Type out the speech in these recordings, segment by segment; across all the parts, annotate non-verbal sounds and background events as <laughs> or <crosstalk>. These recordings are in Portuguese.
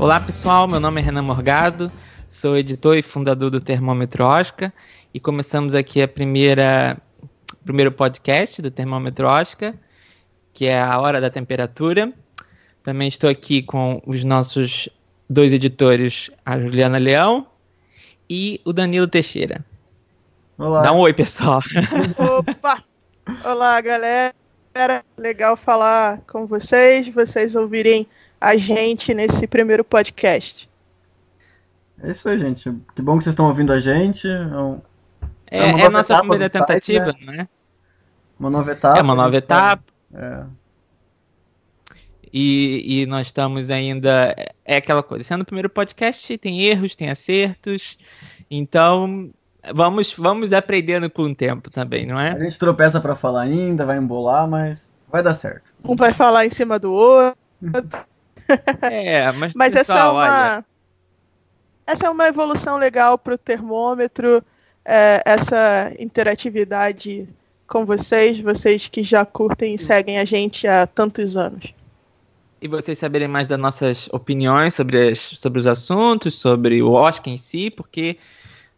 Olá pessoal, meu nome é Renan Morgado, sou editor e fundador do Termômetro Oscar e começamos aqui a primeira primeiro podcast do Termômetro Oscar, que é a Hora da Temperatura. Também estou aqui com os nossos dois editores, a Juliana Leão e o Danilo Teixeira. Olá. Dá um oi, pessoal. <laughs> Opa! Olá, galera. Legal falar com vocês, vocês ouvirem a gente nesse primeiro podcast. É isso aí, gente. Que bom que vocês estão ouvindo a gente. É, um- É, É uma é a nossa primeira do site, tentativa, não é? uma nova etapa. É uma nova etapa. É. E, e nós estamos ainda. É aquela coisa. Sendo o primeiro podcast, tem erros, tem acertos. Então, vamos, vamos aprendendo com o tempo também, não A é? gente tropeça pra falar ainda, vai embolar, mas vai dar certo. Um vai falar em cima do outro, É, mas, mas essa é pessoal, uma olha, essa é uma evolução legal para o termômetro, é, essa interatividade com vocês, vocês que já curtem e seguem a gente há tantos anos. e vocês saberem mais das nossas opiniões sobre, as- sobre os assuntos, sobre o Oscar em si, porque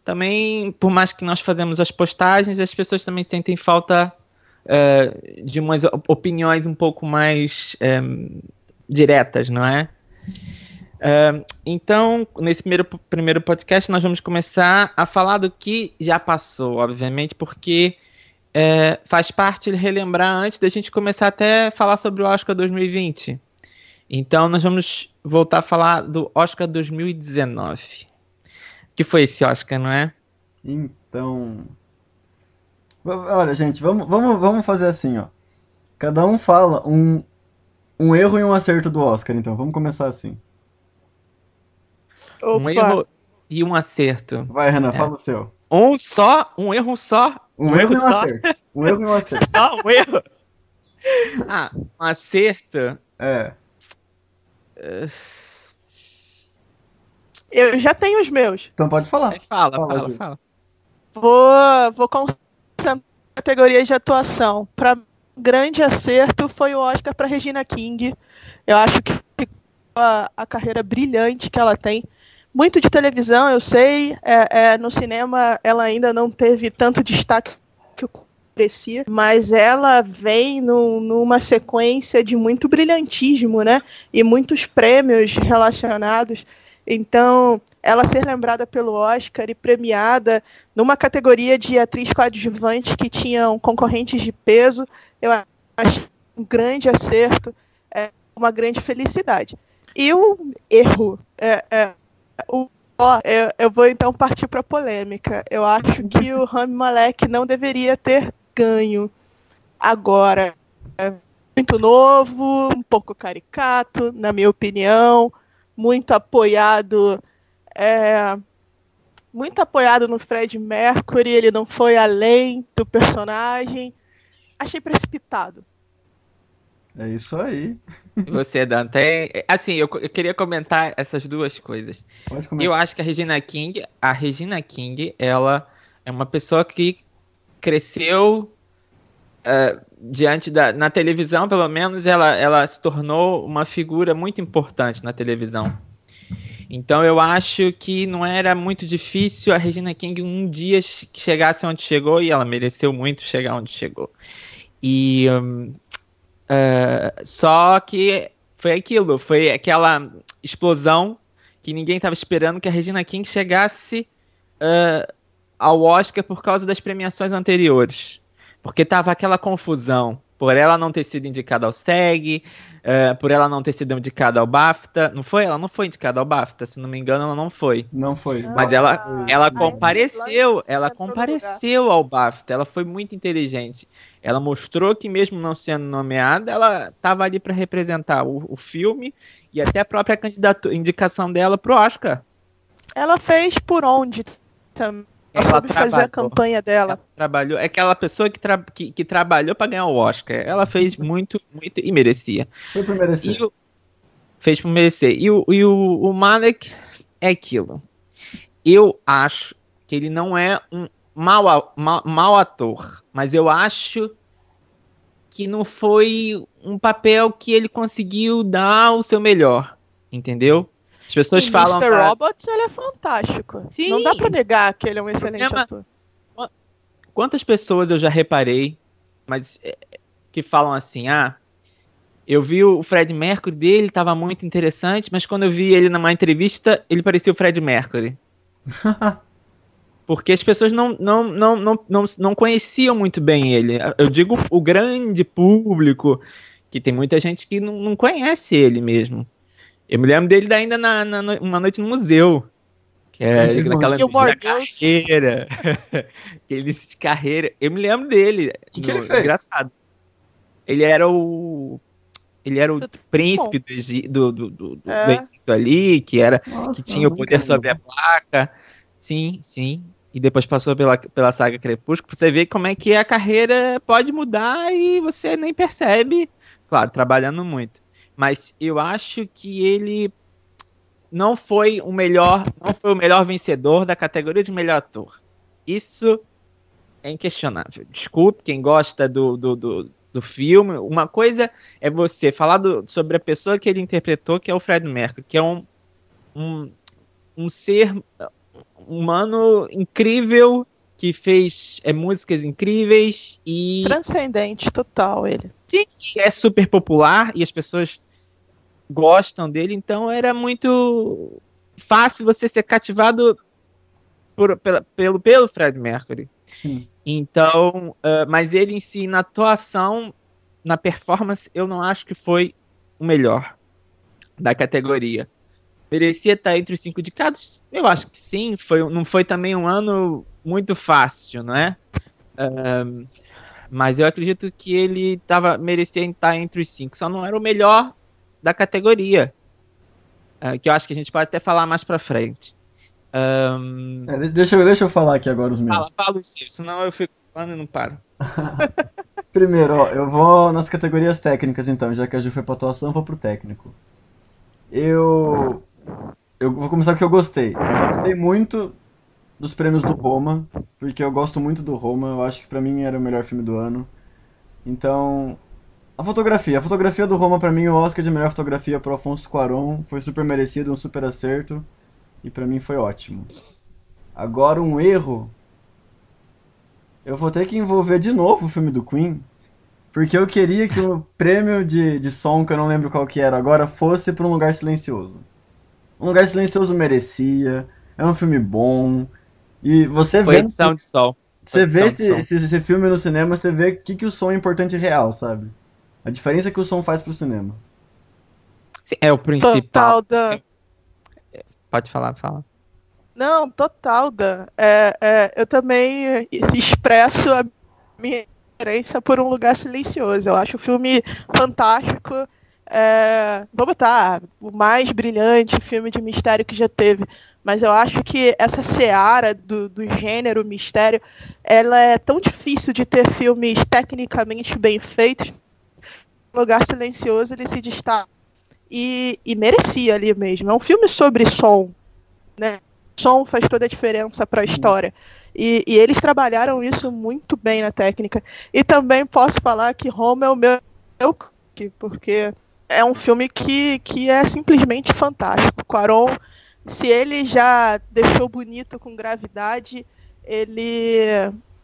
também, por mais que nós fazemos as postagens, as pessoas também sentem falta eh, de umas op- opiniões um pouco mais eh, diretas, não é? Eh, então, nesse primeiro, primeiro podcast, nós vamos começar a falar do que já passou, obviamente, porque eh, faz parte relembrar antes da gente começar até falar sobre o Oscar 2020. Então, nós vamos voltar a falar do Oscar 2019. Que foi esse Oscar, não é? Então. Olha, gente, vamos, vamos, vamos fazer assim, ó. Cada um fala um, um erro e um acerto do Oscar, então. Vamos começar assim. Opa, Um erro e um acerto. Vai, Renan, É. fala o seu. Um só, um erro só. Um, Um erro e erro um só? acerto. Um erro e um acerto. <laughs> Só um erro. Ah, um acerto. É. eu já tenho os meus. Então pode falar. Aí fala, Fala, fala, fala. Vou, vou concentrar categorias de atuação. Para grande acerto foi o Oscar para Regina King. Eu acho que a, a carreira brilhante que ela tem. Muito de televisão, eu sei. É, é, no cinema ela ainda não teve tanto destaque que eu merecia, mas ela vem num- numa sequência de muito brilhantismo, né? E muitos prêmios relacionados. Então, ela ser lembrada pelo Oscar e premiada numa categoria de atriz coadjuvante que tinham concorrentes de peso, eu acho um grande acerto, é uma grande felicidade. E o erro, é, é, o, ó, eu, eu vou então partir para polêmica. Eu acho que o Rami Malek não deveria ter ganho. Agora, é muito novo, um pouco caricato, na minha opinião, muito apoiado. É, muito apoiado no Fred Mercury, ele não foi além do personagem. Achei precipitado. É isso aí. Você, Dante? É, Assim, eu, eu queria comentar essas duas coisas. Eu acho que a Regina King, a Regina King, ela é uma pessoa que cresceu eh, diante da, na televisão, pelo menos, ela, ela se tornou uma figura muito importante na televisão. Então eu acho que não era muito difícil a Regina King um dia chegasse onde chegou e ela mereceu muito chegar onde chegou. E hum, eh, só que foi aquilo, foi aquela explosão que ninguém estava esperando que a Regina King chegasse eh, ao Oscar por causa das premiações anteriores. Porque tava aquela confusão. Por ela não ter sido indicada ao SEG, eh, por ela não ter sido indicada ao BAFTA. Não foi? Ela não foi indicada ao BAFTA, se não me engano, ela não foi. Não foi. Mas ela, Ah, ela compareceu, ela compareceu ao BAFTA, ela foi muito inteligente. Ela mostrou que mesmo não sendo nomeada, ela estava ali para representar o, o filme e até a própria indicação dela pro Oscar. Ela fez por onde também. Ela Ela soube fazer a campanha dela. Ela trabalhou, é aquela pessoa que, tra- que, que trabalhou para ganhar o Oscar. Ela fez muito, muito e merecia. Foi por merecer. E o, fez por merecer. E, o, e o, o Malek é aquilo. Eu acho que ele não é um mau, a- mau, mau ator, mas eu acho que não foi um papel que ele conseguiu dar o seu melhor, entendeu? As pessoas o falam. Mr. da- Robots, ele é fantástico. Sim. Não dá pra negar que ele é um excelente Problema- ator. Quantas pessoas eu já reparei, mas é, que falam assim, ah, eu vi o Fred Mercury dele, tava muito interessante, mas quando eu vi ele numa entrevista, ele parecia o Fred Mercury. <laughs> Porque as pessoas não, não, não, não, não, não conheciam muito bem ele. Eu digo o grande público, que tem muita gente que não, não conhece ele mesmo. Eu me lembro dele ainda na, na, no- uma noite no museu. Que é Ele naquela Girls. carreira. <laughs> Aquele início de carreira. Eu me lembro dele. Que que ele fez? Engraçado. Ele era o. Ele era o Tudo príncipe do, do, do, do, do É. Egito ali, que era Nossa, que tinha o poder lembro. sobre a placa. Sim, sim. E depois passou pela, pela saga Crepúsculo, pra você ver como é que a carreira pode mudar e você nem percebe. Claro, trabalhando muito. Mas eu acho que ele não foi o melhor, não foi o melhor vencedor da categoria de melhor ator. Isso é inquestionável. Desculpe quem gosta do, do, do, do filme. Uma coisa é você falar do- sobre a pessoa que ele interpretou, que é o Fred Mercury, que é um, um, um ser humano incrível que fez é, músicas incríveis e Transcendente total ele. que é super popular e as pessoas gostam dele, então era muito fácil você ser cativado por- pela- pelo, pelo Fred Mercury. Sim. Então, ah, mas ele em si, na atuação, na performance, eu não acho que foi o melhor da categoria. Merecia estar entre os cinco indicados? Eu acho que sim. Foi, não foi também um ano muito fácil, não é? Ahn, mas eu acredito que ele tava, merecia estar entre os cinco. Só não era o melhor da categoria. Ah, que eu acho que a gente pode até falar mais pra frente. Ahn, É, de- deixa, eu, deixa eu falar aqui agora os meus. fala, fala senão eu fico falando e não paro. <laughs> Primeiro, ó, eu vou nas categorias técnicas então, já que a Ju foi pra atuação, eu vou pro técnico. Eu. Eu vou começar com que eu gostei. Eu gostei muito dos prêmios do Roma, porque eu gosto muito do Roma, eu acho que pra mim era o melhor filme do ano. Então. A fotografia. A fotografia do Roma, pra mim, o Oscar de melhor fotografia pro Afonso Cuarón foi super merecido, um super acerto. E pra mim foi ótimo. Agora, um erro. Eu vou ter que envolver de novo o filme do Queen. Porque eu queria que o prêmio de, de som, que eu não lembro qual que era agora, fosse para um lugar silencioso. Um lugar silencioso merecia. É um filme bom. E você Foi vê, edição de sol. você vê esse, esse, esse filme no cinema, você vê o que, que o som é importante real, sabe? A diferença que o som faz pro cinema. É o principal. Total da. Pode falar, fala. Não, total da. É, é, eu também expresso a minha preferência por um lugar silencioso. Eu acho o filme fantástico. É, vou botar o mais brilhante filme de mistério que já teve. Mas eu acho que essa seara do, do gênero mistério, ela é tão difícil de ter filmes tecnicamente bem feitos. Lugar Silencioso ele se destaca e, e merecia ali mesmo. É um filme sobre som, né? Som faz toda a diferença para a história. E, e eles trabalharam isso muito bem na técnica. E também posso falar que Roma é o meu, meu porque é um filme que, que é simplesmente fantástico. Quaron, se ele já deixou bonito com gravidade, ele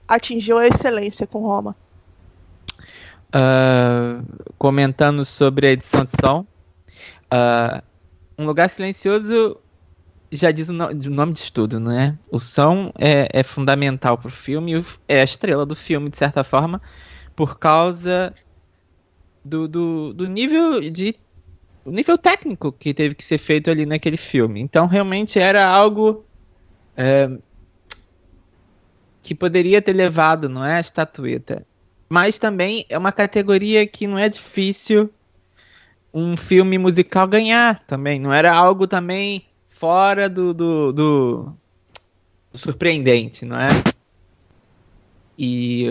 atingiu a excelência com Roma. Ah, comentando sobre a edição de som. ah, um lugar silencioso já diz o, no- o nome de tudo, né? O som é, é fundamental filme, o- é a estrela do filme, de certa forma, por causa do, do, do nível de. Nível técnico que teve que ser feito ali naquele filme. Então, realmente era algo é, que poderia ter levado, não é? A estatueta mas também é uma categoria que não é difícil um filme musical ganhar também. Não era algo também fora do, do, do- surpreendente, não é? E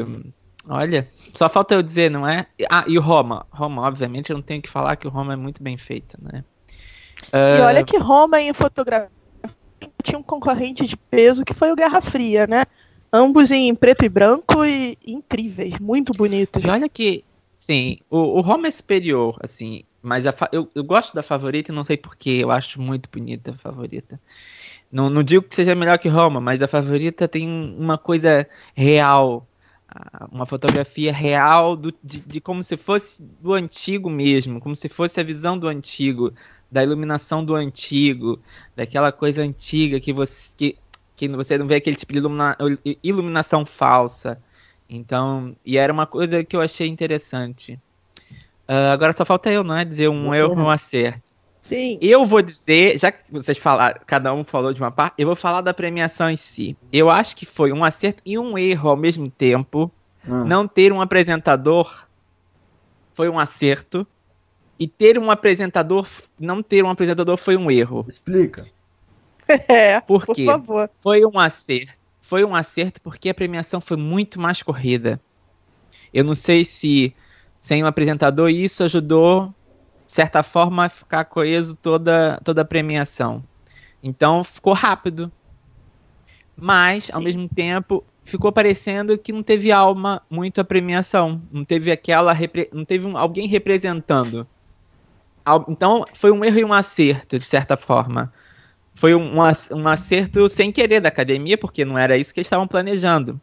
olha, só falta eu dizer, não é? Ah, e o Roma. Roma, obviamente, eu não tenho que falar que o Roma é muito bem feito, né? E olha que Roma em fotografia tinha um concorrente de peso que foi o Guerra Fria, né? Ambos em preto e branco e incríveis, muito bonitos. E olha que, sim, o, o Roma é superior, assim, Mas eu, eu gosto da favorita e não sei porquê. Eu acho muito bonita a favorita. Não, não digo que seja melhor que Roma, mas a favorita tem uma coisa real. Uma fotografia real do, de, de como se fosse do antigo mesmo, como se fosse a visão do antigo, da iluminação do antigo, daquela coisa antiga que você, que, que você não vê aquele tipo de ilumina, iluminação falsa. Então, e era uma coisa que eu achei interessante. Uh, agora só falta eu, não é? Dizer um erro ou um acerto. Sim. Eu vou dizer, já que vocês falaram, cada um falou de uma parte, eu vou falar da premiação em si. Eu acho que foi um acerto e um erro ao mesmo tempo. Hum. Não ter um apresentador foi um acerto. E ter um apresentador, não ter um apresentador foi um erro. Explica. <laughs> É, por, por favor. Foi um acerto. Foi um acerto porque a premiação foi muito mais corrida. Eu não sei se sem um apresentador isso ajudou de certa forma, ficar coeso toda, toda a premiação. Então ficou rápido. Mas, Sim. ao mesmo tempo, ficou parecendo que não teve alma muito a premiação. Não teve aquela. Não teve um, alguém representando. Então, foi um erro e um acerto, de certa forma. Foi um, um acerto sem querer da academia, porque não era isso que eles estavam planejando.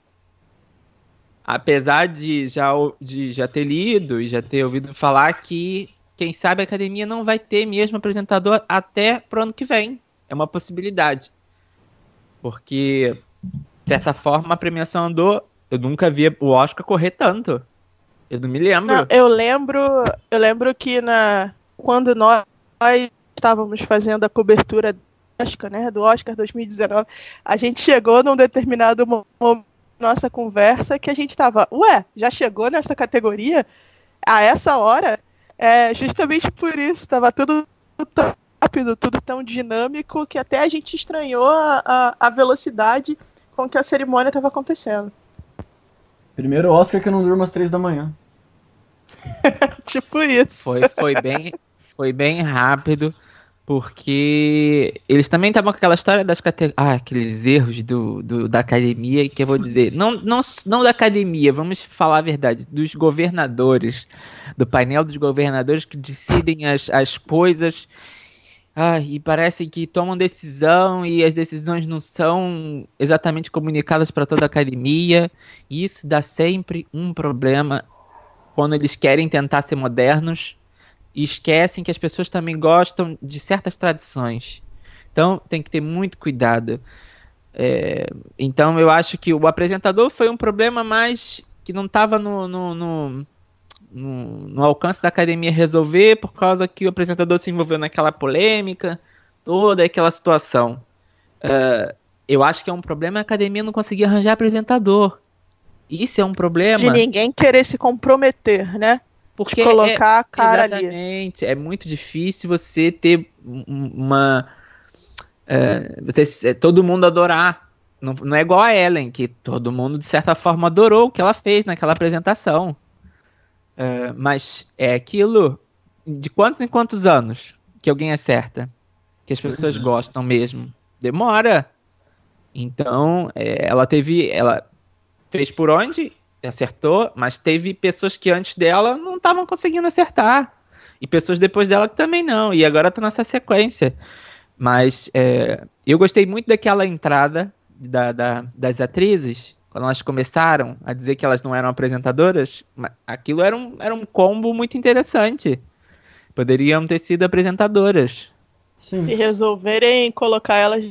Apesar de já, de já ter lido e já ter ouvido falar que quem sabe a academia não vai ter mesmo apresentador até pro ano que vem. É uma possibilidade. Porque, de certa forma, a premiação andou. Eu nunca vi o Oscar correr tanto. Eu não me lembro. Não, eu lembro. Eu lembro que na, quando nós estávamos fazendo a cobertura do Oscar, né, do Oscar 2019, a gente chegou num determinado momento nossa conversa que a gente estava, ué, já chegou nessa categoria? A essa hora? É, justamente por isso, estava tudo tão rápido, tudo tão dinâmico, que até a gente estranhou a, a, a velocidade com que a cerimônia estava acontecendo. Primeiro Oscar que eu não durmo às três da manhã. <laughs> tipo isso. Foi, foi, bem, foi bem rápido porque eles também estavam com aquela história das categorias. Ah, aqueles erros do, do, da academia, que eu vou dizer. Não, não, não da academia, vamos falar a verdade, dos governadores, do painel dos governadores que decidem as, as coisas. Ah, e parece que tomam decisão e as decisões não são exatamente comunicadas para toda a academia. E isso dá sempre um problema quando eles querem tentar ser modernos e esquecem que as pessoas também gostam de certas tradições. Então tem que ter muito cuidado. É, então eu acho que o apresentador foi um problema mais que não estava no, no, no, no, alcance da academia resolver por causa que o apresentador se envolveu naquela polêmica, toda aquela situação. Uh, eu acho que é um problema a academia não conseguir arranjar apresentador. Isso é um problema. De ninguém querer se comprometer, né? Porque colocar é, a cara exatamente, ali. É muito difícil você ter uma. É, você, é, todo mundo adorar. Não, não é igual a Ellen, que todo mundo, de certa forma, adorou o que ela fez naquela apresentação. É, mas é aquilo. De quantos em quantos anos que alguém acerta? Que as pessoas é. gostam mesmo? Demora. Então, é, ela teve. Ela fez por onde? Acertou, mas teve pessoas que antes dela não estavam conseguindo acertar. E pessoas depois dela que também não. E agora tá nessa sequência. Mas é, eu gostei muito daquela entrada da, da, das atrizes, quando elas começaram a dizer que elas não eram apresentadoras. Aquilo era um, era um combo muito interessante. Poderiam ter sido apresentadoras. Sim. Se resolverem colocar elas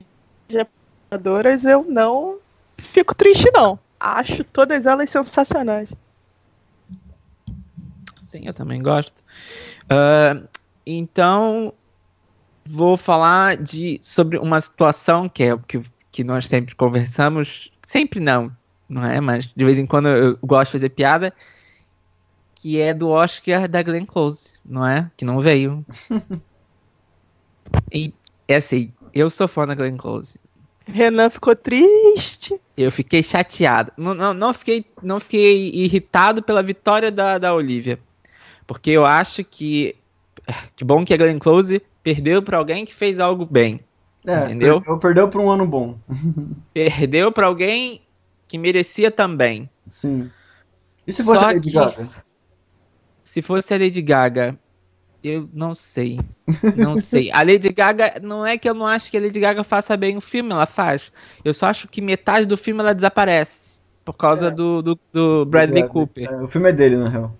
de apresentadoras, eu não fico triste, não acho todas elas sensacionais. Sim, eu também gosto. Uh, então, vou falar de sobre uma situação que é que, que nós sempre conversamos, sempre não, não é? Mas de vez em quando eu gosto de fazer piada, que é do Oscar da Glenn Close, não é? Que não veio. <laughs> e é assim, eu sou fã da Glenn Close. Renan ficou triste. Eu fiquei chateado. Não, não, não, fiquei, não fiquei irritado pela vitória da, da Olivia. Porque eu acho que. Que bom que a Glenn Close perdeu para alguém que fez algo bem. É, entendeu? Perdeu, perdeu para um ano bom. <laughs> perdeu para alguém que merecia também. Sim. E se fosse Só a Lady Gaga? Se fosse a Lady Gaga, eu não sei. Não sei. A Lady Gaga, não é que eu não acho que a Lady Gaga faça bem o filme, ela faz. Eu só acho que metade do filme ela desaparece. Por causa é. do, do, do, Bradley, Cooper. É, o filme é dele, na real.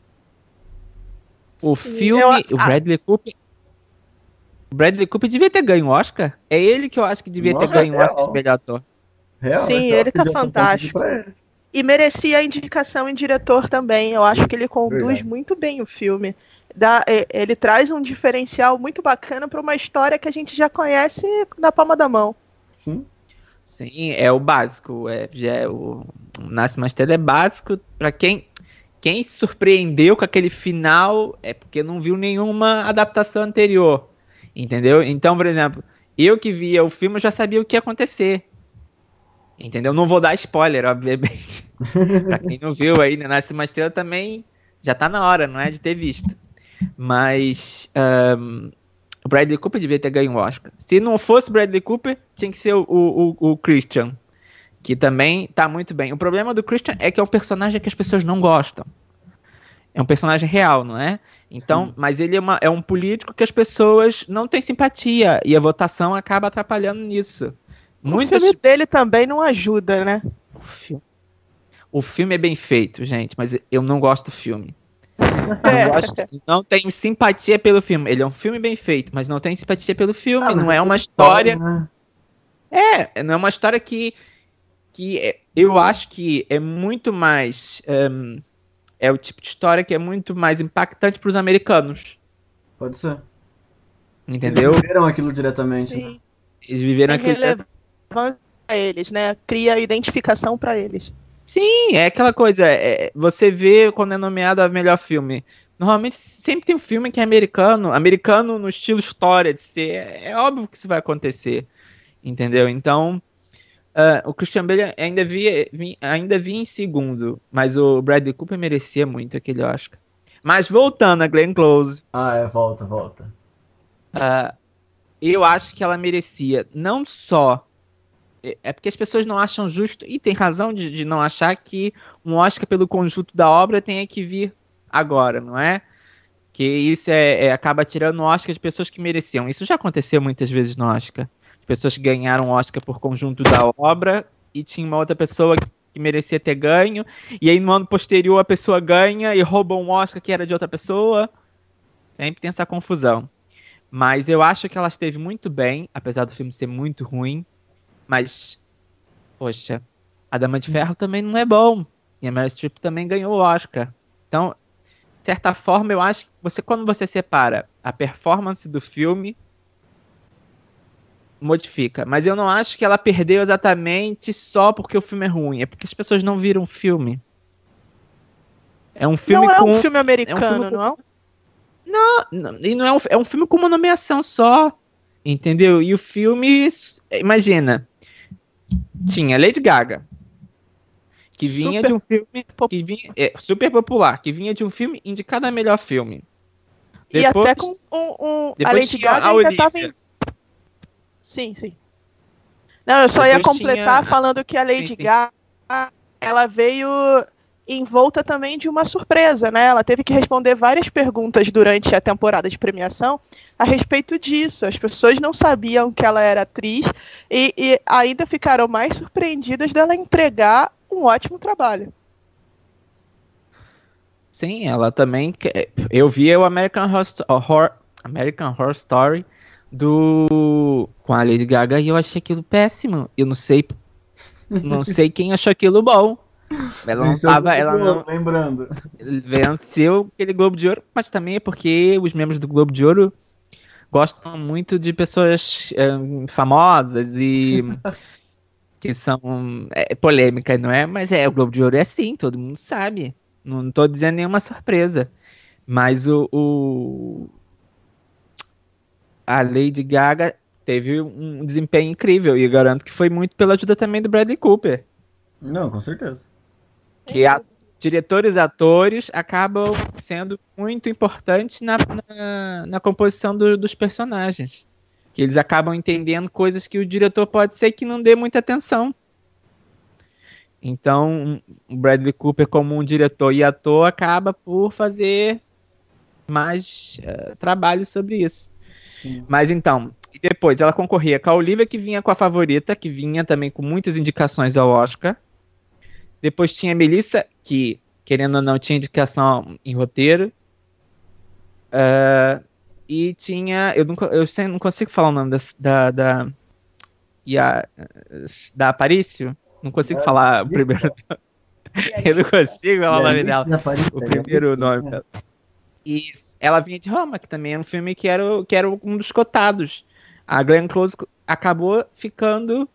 O Sim, filme. Eu... O ah. Bradley Cooper. O Bradley Cooper devia ter ganho o Oscar. É ele que eu acho que devia Nossa, ter ganho o Oscar de melhor ator. Real, Sim, ele tá fantástico. E merecia a indicação em diretor também. Eu acho que ele conduz Verdade. muito bem o filme. Dá, é, ele traz um diferencial muito bacana para uma história que a gente já conhece na palma da mão. Sim. Sim, é o básico. É, já é o, o Nasce uma Estrela é básico para quem quem se surpreendeu com aquele final é porque não viu nenhuma adaptação anterior, entendeu? Então, por exemplo, eu que via o filme eu já sabia o que ia acontecer. Entendeu? Não vou dar spoiler, obviamente. <laughs> pra quem não viu aí, né, Nasce uma Estrela também já tá na hora, não é de ter visto. Mas um, o Bradley Cooper devia ter ganho o Oscar. Se não fosse Bradley Cooper, tinha que ser o, o, o Christian, que também tá muito bem. O problema do Christian é que é um personagem que as pessoas não gostam. É um personagem real, não é? Então, Sim. mas ele é, uma, é um político que as pessoas não têm simpatia e a votação acaba atrapalhando nisso. Muitas... O filme dele também não ajuda, né? O filme... o filme é bem feito, gente, mas eu não gosto do filme. É. Gosto, não tenho simpatia pelo filme. Ele é um filme bem feito, mas não tenho simpatia pelo filme. Ah, não é, é uma história. Né? É, não é uma história que. que é, eu acho que é muito mais. Um, é o tipo de história que é muito mais impactante para os americanos. Pode ser. Entendeu? Eles viveram aquilo diretamente. Sim. Né? Eles viveram aquilo para eles, né? Cria identificação para eles. Sim, é aquela coisa. É, você vê quando é nomeado a melhor filme. Normalmente sempre tem um filme que é americano, americano no estilo história de ser. É, é óbvio que isso vai acontecer. Entendeu? Então, uh, o Christian Bale ainda via, ainda via em segundo, mas o Bradley Cooper merecia muito aquele Oscar. Mas voltando a Glenn Close. Ah, é, volta, volta. Uh, eu acho que ela merecia não só é, é porque as pessoas não acham justo, e tem razão de, de não achar que um Oscar pelo conjunto da obra tenha que vir agora, não é? Que isso é, é, acaba tirando o Oscar de pessoas que mereciam. Isso já aconteceu muitas vezes no Oscar. Pessoas que ganharam Oscar por conjunto da obra e tinha uma outra pessoa que merecia ter ganho, e aí no ano posterior a pessoa ganha e rouba um Oscar que era de outra pessoa. Sempre tem essa confusão. Mas eu acho que ela esteve muito bem, apesar do filme ser muito ruim. Mas, poxa, a Dama de Ferro também não é bom. E a Meryl Streep também ganhou o Oscar. Então, de certa forma, eu acho que você, quando você separa a performance do filme, modifica. Mas eu não acho que ela perdeu exatamente só porque o filme é ruim. É porque as pessoas não viram o filme. É um filme não com... é um filme americano, é um filme com... não? Não, não, e não é um, é um filme com uma nomeação só. Entendeu? E o filme, imagina, tinha Lady Gaga, que vinha super de um filme que vinha, é, super popular, que vinha de um filme indicado a melhor filme. Depois, e até com um, um a Lady Gaga a ainda tava em... Sim, sim. Não, eu só depois ia completar tinha... falando que a Lady sim, sim. Gaga ela veio envolta também de uma surpresa, né? Ela teve que responder várias perguntas durante a temporada de premiação a respeito disso. As pessoas não sabiam que ela era atriz e, e ainda ficaram mais surpreendidas dela entregar um ótimo trabalho. Sim, ela também. Eu vi o American Horror, American Horror Story do com a Lady Gaga e eu achei aquilo péssimo. Eu não sei, não <laughs> sei quem achou aquilo bom. Ela não tava, ela não lembrando. <laughs> Venceu aquele Globo de Ouro, mas também é porque os membros do Globo de Ouro gostam muito de pessoas é, famosas e <laughs> que são é, polêmicas, não é? Mas é, o Globo de Ouro é assim, todo mundo sabe. Não estou dizendo nenhuma surpresa. Mas o, o, a Lady Gaga teve um desempenho incrível e eu garanto que foi muito pela ajuda também do Bradley Cooper. Não, com certeza. Que a, diretores e atores acabam sendo muito importantes na, na, na composição do, dos personagens. Que eles acabam entendendo coisas que o diretor pode ser que não dê muita atenção. Então, o Bradley Cooper, como um diretor e ator, acaba por fazer mais uh, trabalho sobre isso. Sim. Mas então, depois ela concorria com a Olivia, que vinha com a favorita, que vinha também com muitas indicações ao Oscar. Depois tinha Melissa, que, querendo ou não, tinha indicação em roteiro. Uh, e tinha. Eu, nunca, eu não consigo falar o nome da. Da, da, a, da Aparício. Não consigo é, falar o primeiro. <laughs> eu não consigo falar o nome dela. O primeiro nome dela. E ela vinha de Roma, que também é um filme que era, que era um dos cotados. A Glenn Close acabou ficando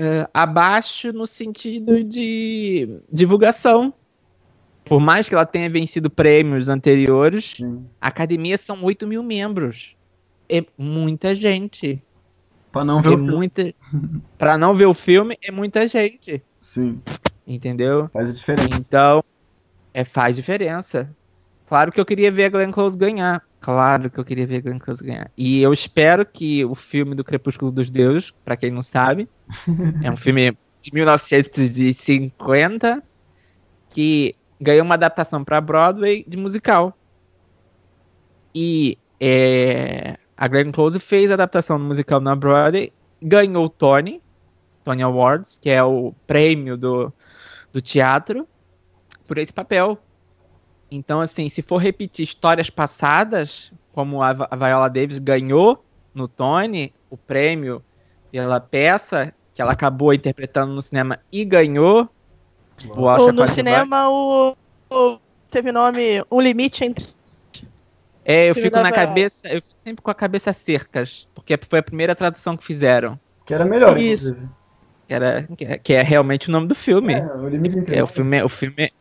uh, abaixo no sentido de divulgação. Por mais que ela tenha vencido prêmios anteriores, Sim. a academia são 8 mil membros. É muita gente. Pra não ver é o filme. Muita... <laughs> pra não ver o filme, é muita gente. Sim. Entendeu? Faz a diferença. Então, é, faz diferença. Claro que eu queria ver a Glenn Close ganhar. Claro que eu queria ver a Glenn Close ganhar. E eu espero que o filme do Crepúsculo dos Deuses, para quem não sabe, <laughs> é um filme de 1950 que ganhou uma adaptação para Broadway de musical. E é, a Glenn Close fez a adaptação do musical na Broadway, ganhou o Tony, Tony Awards, que é o prêmio do, do teatro, por esse papel. Então, assim, se for repetir histórias passadas, como a, Viola Davis ganhou no Tony o prêmio pela peça que ela acabou interpretando no cinema e ganhou. Ou no cinema o, o, teve nome Um Limite entre. É, eu fico na cabeça, eu fico sempre com a cabeça cercas, porque foi a primeira tradução que fizeram. Que era melhor, Isso. Que, era, que é realmente o nome do filme. É, o limite entre é, o filme, o filme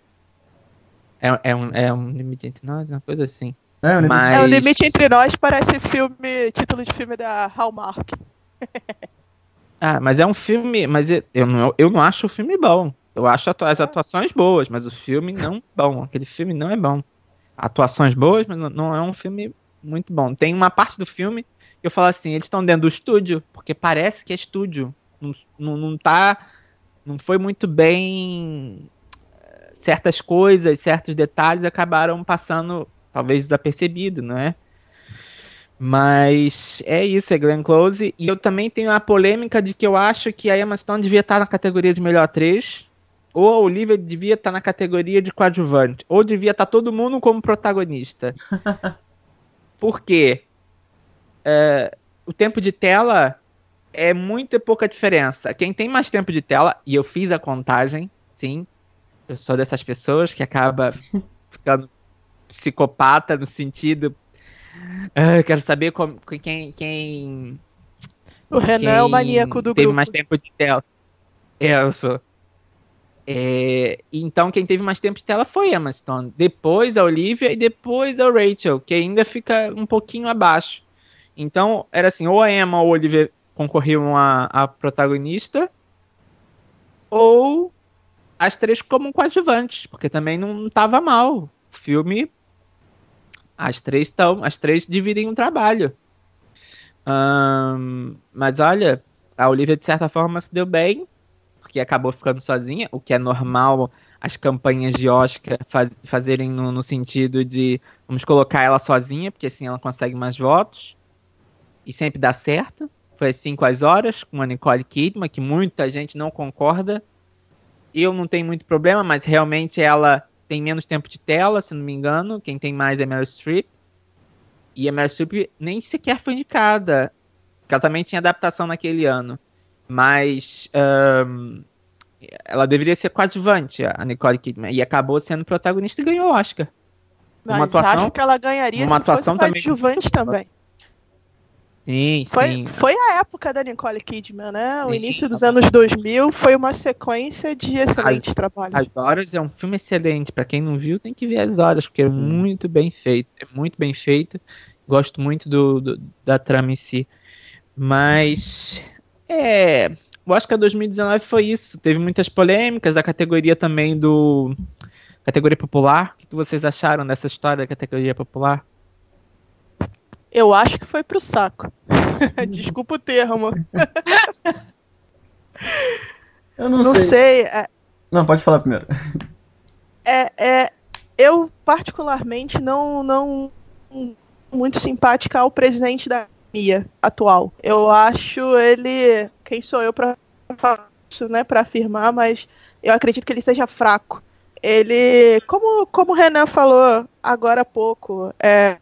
é, é, um, é um limite entre nós, uma coisa assim. É, um limite, Mas... é um limite entre nós, parece filme, título de filme da Hallmark. <laughs> ah, mas é um filme, mas eu não, eu não acho o filme bom. Eu acho as atuações boas, mas o filme não bom. Aquele filme não é bom. Atuações boas, mas não é um filme muito bom. Tem uma parte do filme que eu falo assim, eles estão dentro do estúdio, porque parece que é estúdio. Não, não, não tá. Não foi muito bem certas coisas, certos detalhes acabaram passando, talvez desapercebido, não é? Mas é isso, é Glenn Close. E eu também tenho a polêmica de que eu acho que a Emma Stone devia estar na categoria de melhor atriz, ou a Olivia devia estar na categoria de coadjuvante, ou devia estar todo mundo como protagonista. <laughs> Por quê? É, o tempo de tela é muito pouca diferença. Quem tem mais tempo de tela, e eu fiz a contagem, sim, eu sou dessas pessoas que acaba <laughs> ficando psicopata no sentido. Uh, quero saber como, quem, quem. O Renan quem é o maníaco do teve grupo. mais tempo de tela. É, eu sou. É, então, quem teve mais tempo de tela foi a Emma Stone. Depois a Olivia e depois a Rachel, que ainda fica um pouquinho abaixo. Então, era assim: ou a Emma ou a Olivia concorriam a, a protagonista, ou as três como coadjuvantes, porque também não estava mal. O filme, as três estão, as três dividem um trabalho. Um, mas olha, a Olivia de certa forma se deu bem, porque acabou ficando sozinha, o que é normal as campanhas de Oscar faz, fazerem no, no, sentido de vamos colocar ela sozinha, porque assim ela consegue mais votos. E sempre dá certo. Foi assim com as horas, com a Nicole Kidman, que muita gente não concorda eu não tenho muito problema, mas realmente ela tem menos tempo de tela, se não me engano. Quem tem mais é Meryl Streep. E a Meryl Streep nem sequer foi indicada. Porque ela também tinha adaptação naquele ano. Mas um, ela deveria ser coadjuvante, a Nicole Kidman. E acabou sendo protagonista e ganhou o Oscar. Mas uma atuação, acho que ela ganharia uma se atuação fosse coadjuvante também. também. Sim, foi, sim. Foi a época da Nicole Kidman, né? O sim. início dos anos 2000 foi uma sequência de excelentes as, trabalhos. As Horas é um filme excelente. Para quem não viu, tem que ver As Horas, porque é muito bem feito. É muito bem feito. Gosto muito do, do da trama em si. Mas. É. O Oscar 2019 foi isso. Teve muitas polêmicas da categoria também do. Categoria popular. O que vocês acharam dessa história da categoria popular? Eu acho que foi pro saco. <laughs> Desculpa o termo. <laughs> Eu não, não sei. sei é... Não, pode falar primeiro. É, é, eu particularmente não, não, muito simpática ao presidente da academia atual. Eu acho ele. Quem sou eu para falar isso, né? Para afirmar, mas eu acredito que ele seja fraco. Ele, como, como o Renan falou agora há pouco, é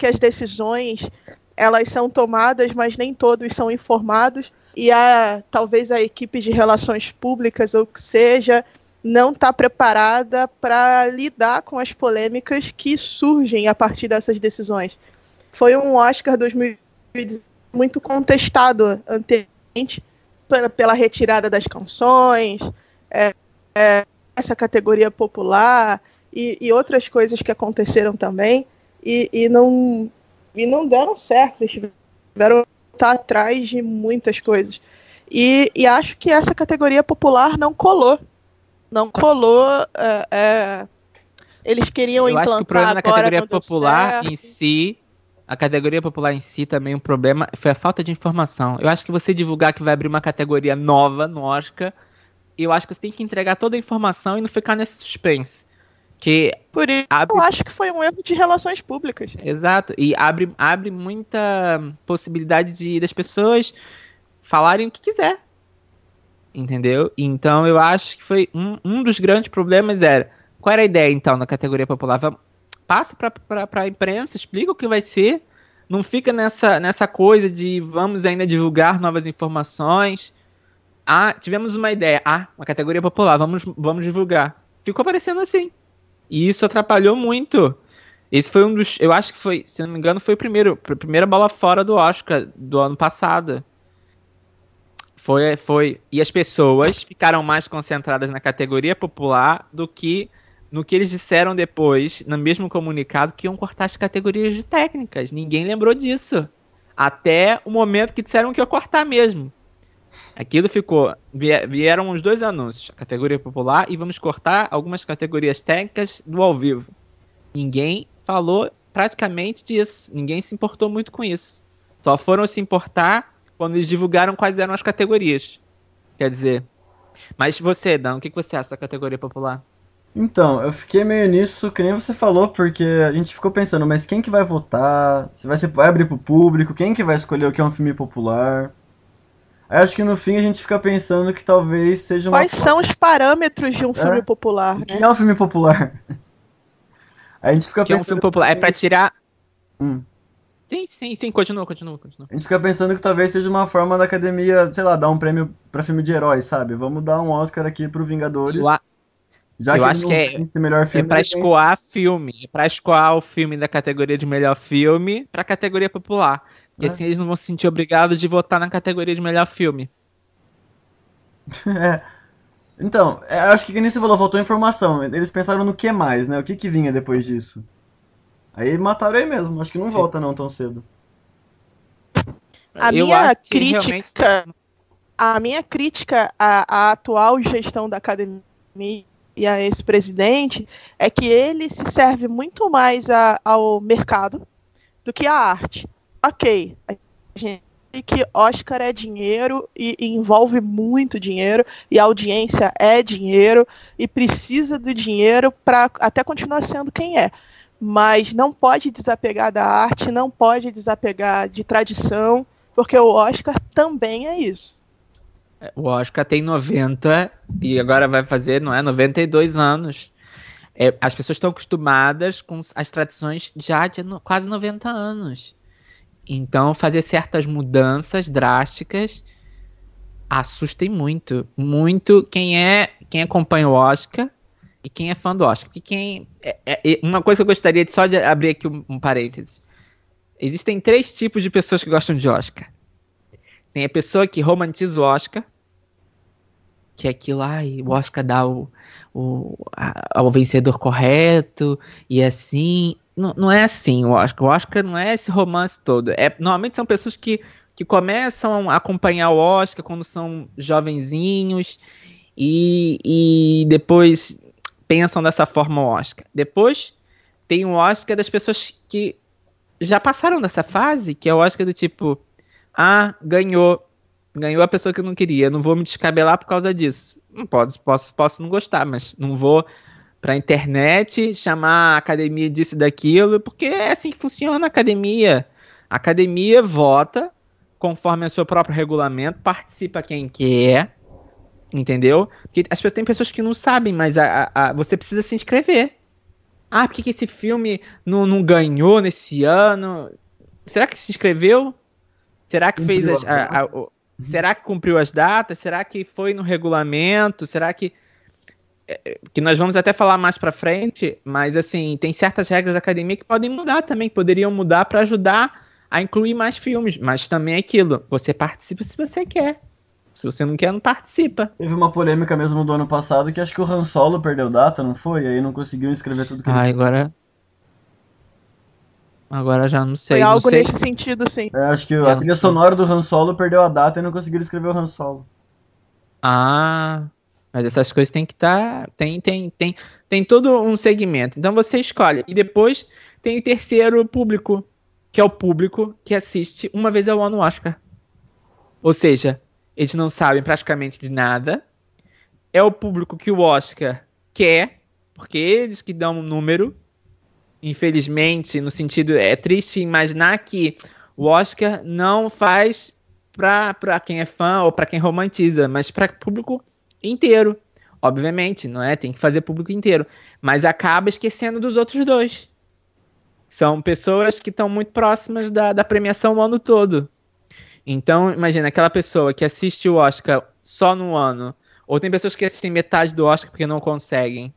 que as decisões elas são tomadas, mas nem todos são informados e a talvez a equipe de relações públicas ou que seja não está preparada para lidar com as polêmicas que surgem a partir dessas decisões. Foi um Oscar 2010 muito contestado anteriormente pela retirada das canções, é, é, essa categoria popular e, e, outras coisas que aconteceram também e, e, não, e não deram certo. Eles tiveram estar atrás de muitas coisas. E, e acho que essa categoria popular não colou não colou. É, é, eles queriam Eu implantar acho que o problema na categoria popular em si, a categoria popular em si também, um problema foi a falta de informação. Eu acho que você divulgar que vai abrir uma categoria nova no Oscar, eu acho que você tem que entregar toda a informação e não ficar nesse suspense. Que Por isso, abre... eu acho que foi um erro de relações públicas. Exato, e abre, abre muita possibilidade de das pessoas falarem o que quiser. Entendeu? Então eu acho que foi um, um dos grandes problemas era. Qual era a ideia então na categoria popular? Vamos, passa para a imprensa, explica o que vai ser. Não fica nessa, nessa coisa de vamos ainda divulgar novas informações. Ah, tivemos uma ideia. Ah, uma categoria popular, vamos, vamos divulgar. Ficou parecendo assim. E isso atrapalhou muito. Esse foi um dos. Eu acho que foi, se não me engano, foi o primeiro. A primeira bola fora do Oscar do ano passado. Foi, foi. E as pessoas ficaram mais concentradas na categoria popular do que no que eles disseram depois, no mesmo comunicado, que iam cortar as categorias de técnicas. Ninguém lembrou disso. Até o momento que disseram que ia cortar mesmo. Aquilo ficou. Vieram os dois anúncios, a categoria popular, e vamos cortar algumas categorias técnicas do ao vivo. Ninguém falou praticamente disso. Ninguém se importou muito com isso. Só foram se importar quando eles divulgaram quais eram as categorias. Quer dizer. Mas você, Dan, o que você acha da categoria popular? Então, eu fiquei meio nisso, que nem você falou, porque a gente ficou pensando, mas quem que vai votar? Se vai, ser, vai abrir pro público? Quem que vai escolher o que é um filme popular? Acho que no fim a gente fica pensando que talvez seja uma... Quais são os parâmetros de um é? filme popular, O que né? é um filme popular? <laughs> A gente fica que pensando... é um filme popular? É pra tirar... Hum. Sim, sim, sim, continua, continua, continua. A gente fica pensando que talvez seja uma forma da academia, sei lá, dar um prêmio pra filme de heróis, sabe? Vamos dar um Oscar aqui pro Vingadores. Já eu que acho que é, melhor filme, é pra escoar filme. É pra escoar o filme da categoria de melhor filme pra categoria popular. Porque é. assim eles não vão se sentir obrigados de votar na categoria de melhor filme. <laughs> é. Então, é, acho que nem você falou, faltou informação. Eles pensaram no que mais, né? O que, que vinha depois disso? Aí mataram aí mesmo. Acho que não volta não tão cedo. A eu minha crítica, realmente... a minha crítica à, à, atual gestão da academia e a esse presidente é que ele se serve muito mais a, ao mercado do que à arte. Ok, a gente que Oscar é dinheiro e, envolve muito dinheiro e a audiência é dinheiro e precisa do dinheiro para até continuar sendo quem é mas não pode desapegar da arte, não pode desapegar de tradição, porque o Oscar também é isso. É, o Oscar tem 90 e agora vai fazer, não é, 92 anos. É, as pessoas estão acostumadas com as tradições já de quase 90 anos. Então, fazer certas mudanças drásticas assustem muito, muito quem é quem acompanha o Oscar e quem é fã do Oscar. Porque quem. É, é, uma coisa que eu gostaria de só de abrir aqui um, um parênteses. Existem três tipos de pessoas que gostam de Oscar. Tem a pessoa que romantiza o Oscar, que é aquilo, ai, o Oscar dá o, o, a, vencedor correto, e assim. Não, não é assim o Oscar. O Oscar não é esse romance todo. É, normalmente são pessoas que, que começam a acompanhar o Oscar quando são jovenzinhos e, e depois pensam dessa forma o Oscar. Depois tem o Oscar das pessoas que já passaram dessa fase, que é o Oscar do tipo, ah, ganhou, ganhou a pessoa que eu não queria, não vou me descabelar por causa disso. Não posso, posso, posso não gostar, mas não vou pra internet, chamar a academia disso e daquilo, porque é assim que funciona a academia. A academia vota conforme o seu próprio regulamento, participa quem quer, entendeu? Porque as, tem pessoas que não sabem, mas a, a, a você precisa se inscrever. Ah, por que, que esse filme não, não ganhou nesse ano? Será que se inscreveu? Será que fez as, a, a, Será que cumpriu as datas? Será que foi no regulamento? Será que que nós vamos até falar mais para frente, mas assim, tem certas regras da academia que podem mudar também, que poderiam mudar para ajudar a incluir mais filmes, mas também é aquilo, você participa se você quer. Se você não quer, não participa. Teve uma polêmica mesmo do ano passado que acho que o Han Solo perdeu data, não foi? E aí não conseguiu escrever tudo que ah, ele agora Agora já não sei. Foi algo sei. nesse sentido, sim. É, acho que a trilha sonora do Han Solo perdeu a data e não conseguiram escrever o Han Solo. Ah, mas essas coisas tem que estar. Tá, tem, tem, tem, tem todo um segmento. Então você escolhe. E depois tem o terceiro público, que é o público que assiste uma vez ao ano o Oscar. Ou seja, eles não sabem praticamente de nada. É o público que o Oscar quer, porque eles que dão um número infelizmente, no sentido é triste imaginar que o Oscar não faz para quem é fã ou para quem romantiza, mas para público inteiro. Obviamente, não é? Tem que fazer público inteiro, mas acaba esquecendo dos outros dois. São pessoas que estão muito próximas da, da premiação o ano todo. Então, imagina aquela pessoa que assiste o Oscar só no ano, ou tem pessoas que assistem metade do Oscar porque não conseguem.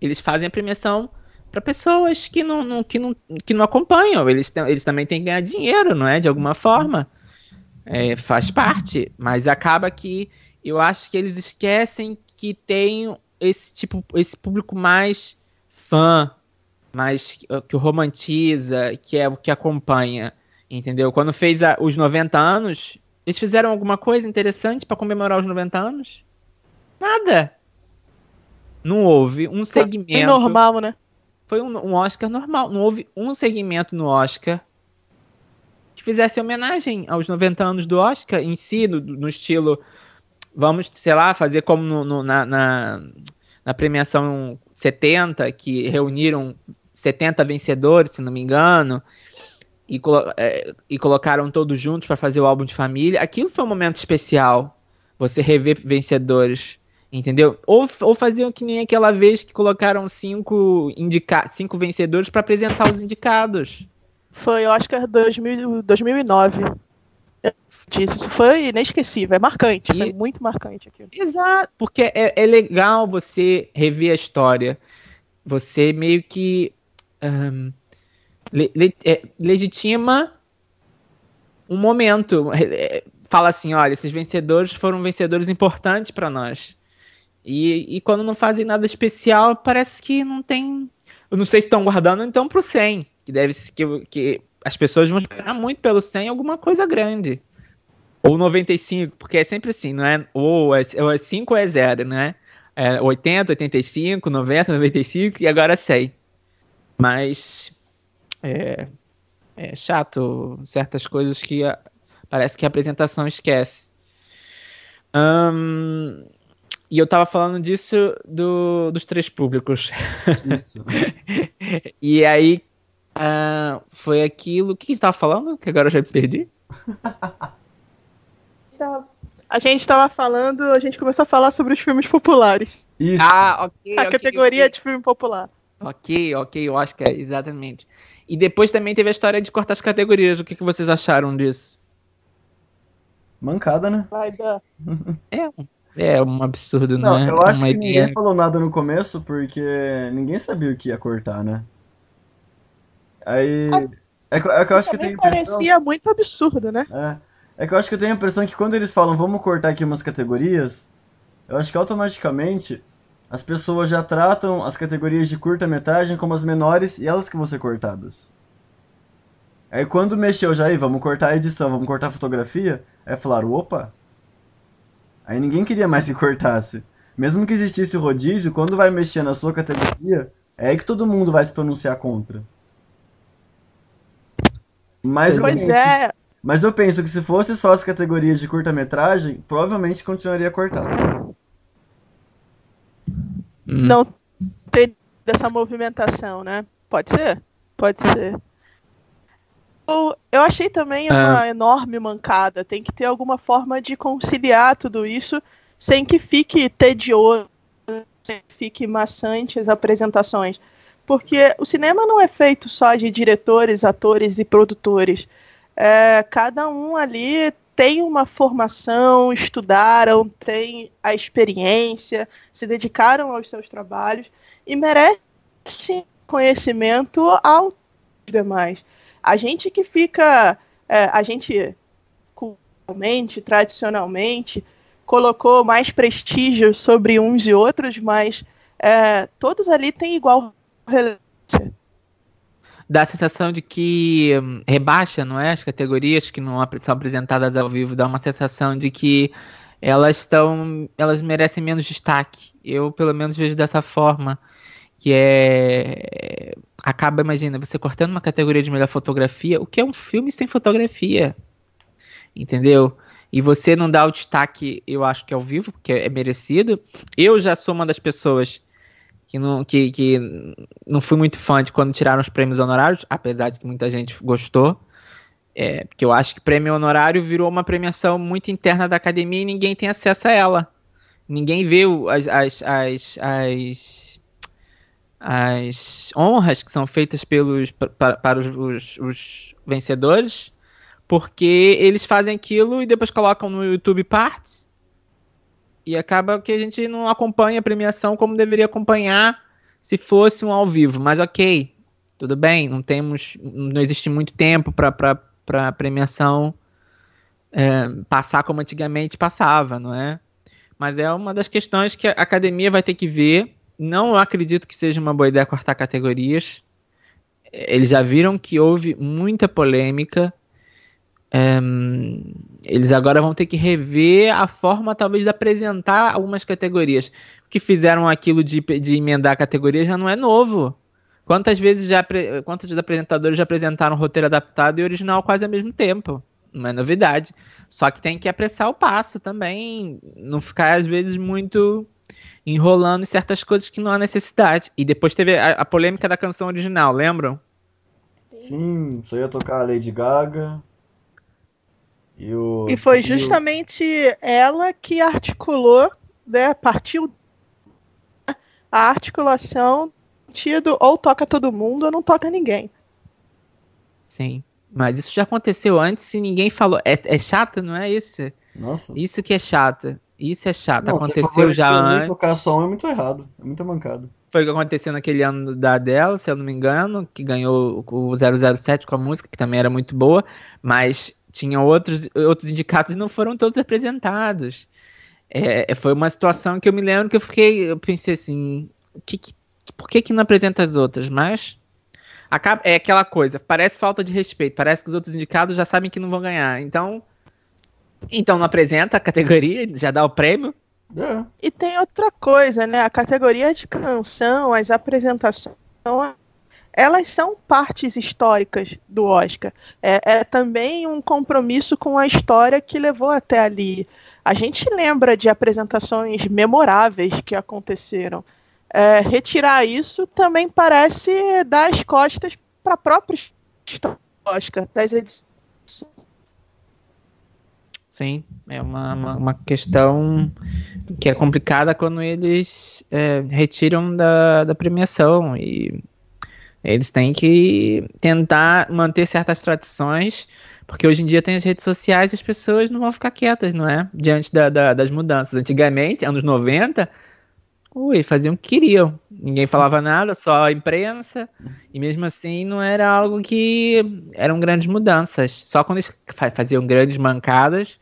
Eles fazem a premiação para pessoas que não, não, que, não, que não acompanham. Eles, eles também têm que ganhar dinheiro, não é? De alguma forma. É, faz parte. Mas acaba que eu acho que eles esquecem que tem esse tipo, esse público mais fã, mais que o romantiza, que é o que acompanha. Entendeu? Quando fez a, os 90 anos, eles fizeram alguma coisa interessante para comemorar os 90 anos? Nada. Não houve um segmento. É normal, né? foi um, um, Oscar normal. Não houve um segmento no Oscar que fizesse homenagem aos 90 anos do Oscar em si, no, no estilo. Vamos, sei lá, fazer como no, no, na, na, na, premiação 70, que reuniram 70 vencedores, se não me engano, e, é, e colocaram todos juntos para fazer o álbum de família. Aquilo foi um momento especial. Você rever vencedores Entendeu? Ou, ou faziam que nem aquela vez que colocaram cinco, indica cinco vencedores para apresentar os indicados. Foi Oscar 2000, 2009. Disso. Isso foi inesquecível, é marcante, e... foi muito marcante aqui. Exato, porque é, é legal você rever a história. Você meio que um, le, le, é, legitima um momento. É, fala assim: olha, esses vencedores foram vencedores importantes para nós. E, e quando não fazem nada especial, parece que não tem. Eu não sei se estão guardando então pro 100, que deve que, que as pessoas vão esperar muito pelo 100 alguma coisa grande. Ou 95, porque é sempre assim, não é? Ou é, ou é 5 ou é 0, né? É 80, 85, 90, 95 e agora 100. Mas é, é chato certas coisas que a, parece que a apresentação esquece. Hum, e eu tava falando disso do, dos três públicos. Isso. <laughs> e aí uh, foi aquilo. O que você tava falando? Que agora eu já me perdi. A gente tava falando, a gente começou a falar sobre os filmes populares. Isso. Ah, ok. A okay, categoria okay. de filme popular. Ok, ok, eu acho que é exatamente. E depois também teve a história de cortar as categorias. O que, que vocês acharam disso? Mancada, né? Vai dar. <laughs> É, é um absurdo, não, né? Eu acho que ideia... ninguém falou nada no começo porque ninguém sabia o que ia cortar, né? Aí. É que, é que eu acho que tem impressão... parecia muito absurdo, né? É. É que eu acho que eu tenho a impressão que quando eles falam vamos cortar aqui umas categorias, eu acho que automaticamente as pessoas já tratam as categorias de curta-metragem como as menores e elas que vão ser cortadas. Aí quando mexeu já aí, vamos cortar a edição, vamos cortar a fotografia, aí falaram, opa, Aí ninguém queria mais que cortasse. Mesmo que existisse o rodízio, quando vai mexer na sua categoria, é aí que todo mundo vai se pronunciar contra. Mas pois penso, é. Mas eu penso que se fosse só as categorias de curta-metragem, provavelmente continuaria cortado. Não, dessa movimentação, né? Pode ser? Pode ser. Eu, eu achei também uma enorme mancada. Tem que ter alguma forma de conciliar tudo isso sem que fique tedioso, sem que fique maçante as apresentações. Porque o cinema não é feito só de diretores, atores e produtores. É, cada um ali tem uma formação, estudaram, têm a experiência, se dedicaram aos seus trabalhos e merecem conhecimento ao demais. A gente que fica, é, a gente culturalmente, tradicionalmente, colocou mais prestígio sobre uns e outros, mas é, todos ali têm igual relevância. Dá a sensação de que hum, rebaixa, não é? As categorias que não são apresentadas ao vivo, dá uma sensação de que elas estão. elas merecem menos destaque. Eu, pelo menos, vejo dessa forma. Que é. Acaba, imagina, você cortando uma categoria de melhor fotografia, o que é um filme sem fotografia? Entendeu? e você não dá o destaque, eu acho que é ao vivo, porque é merecido. Eu já sou uma das pessoas que não, que, que não fui muito fã de quando tiraram os prêmios honorários, apesar de que muita gente gostou. É, porque eu acho que prêmio honorário virou uma premiação muito interna da academia e ninguém tem acesso a ela. Ninguém vê as, as, as, as, as honras que são feitas pelos, para, para os, os, os vencedores porque eles fazem aquilo e depois colocam no YouTube partes. E acaba que a gente não acompanha a premiação como deveria acompanhar se fosse um ao vivo. Mas ok, tudo bem, não temos. Não existe muito tempo para a premiação é, passar como antigamente passava, não é? Mas é uma das questões que a academia vai ter que ver. Não acredito que seja uma boa ideia cortar categorias. Eles já viram que houve muita polêmica um, eles agora vão ter que rever a forma, talvez, de apresentar algumas categorias. O que fizeram aquilo de, de emendar categorias já não é novo. Quantas vezes já quantos apresentadores já apresentaram roteiro adaptado e original quase ao mesmo tempo? Não é novidade. Só que tem que apressar o passo também. Não ficar, às vezes, muito enrolando certas coisas que não há necessidade. E depois teve a, a polêmica da canção original, lembram? Sim, só ia tocar a Lady Gaga. E, o, e foi justamente o... ela que articulou, né, partiu a articulação tido ou toca todo mundo ou não toca ninguém. Sim, mas isso já aconteceu antes e ninguém falou. É, é chato, não é isso? Nossa. Isso que é chato. Isso é chato. Não, aconteceu já antes. Tocar som é muito errado. É muito mancado. Foi o que aconteceu naquele ano da dela, se eu não me engano, que ganhou o 007 com a música, que também era muito boa, mas tinha outros, outros indicados e não foram todos apresentados. É, é, foi uma situação que eu me lembro que eu fiquei, eu pensei assim, que, que, por que, que não apresenta as outras? Mas acaba, é aquela coisa, parece falta de respeito, parece que os outros indicados já sabem que não vão ganhar. Então, então não apresenta a categoria, já dá o prêmio. É. E tem outra coisa, né? A categoria de canção, as apresentações elas são partes históricas do Oscar. É, é, também um compromisso com a história que levou até ali. A gente lembra de apresentações memoráveis que aconteceram. É, retirar isso também parece dar as costas para a própria história do Oscar, das edições. Sim, é uma, uma, uma, questão que é complicada quando eles é, retiram da, da premiação. E eles têm que tentar manter certas tradições, porque hoje em dia tem as redes sociais e as pessoas não vão ficar quietas, não é? Diante da, da, das mudanças. Antigamente, anos 90, ui, faziam o que queriam. Ninguém falava nada, só a imprensa. E mesmo assim não era algo que eram grandes mudanças. Só quando eles faziam grandes mancadas,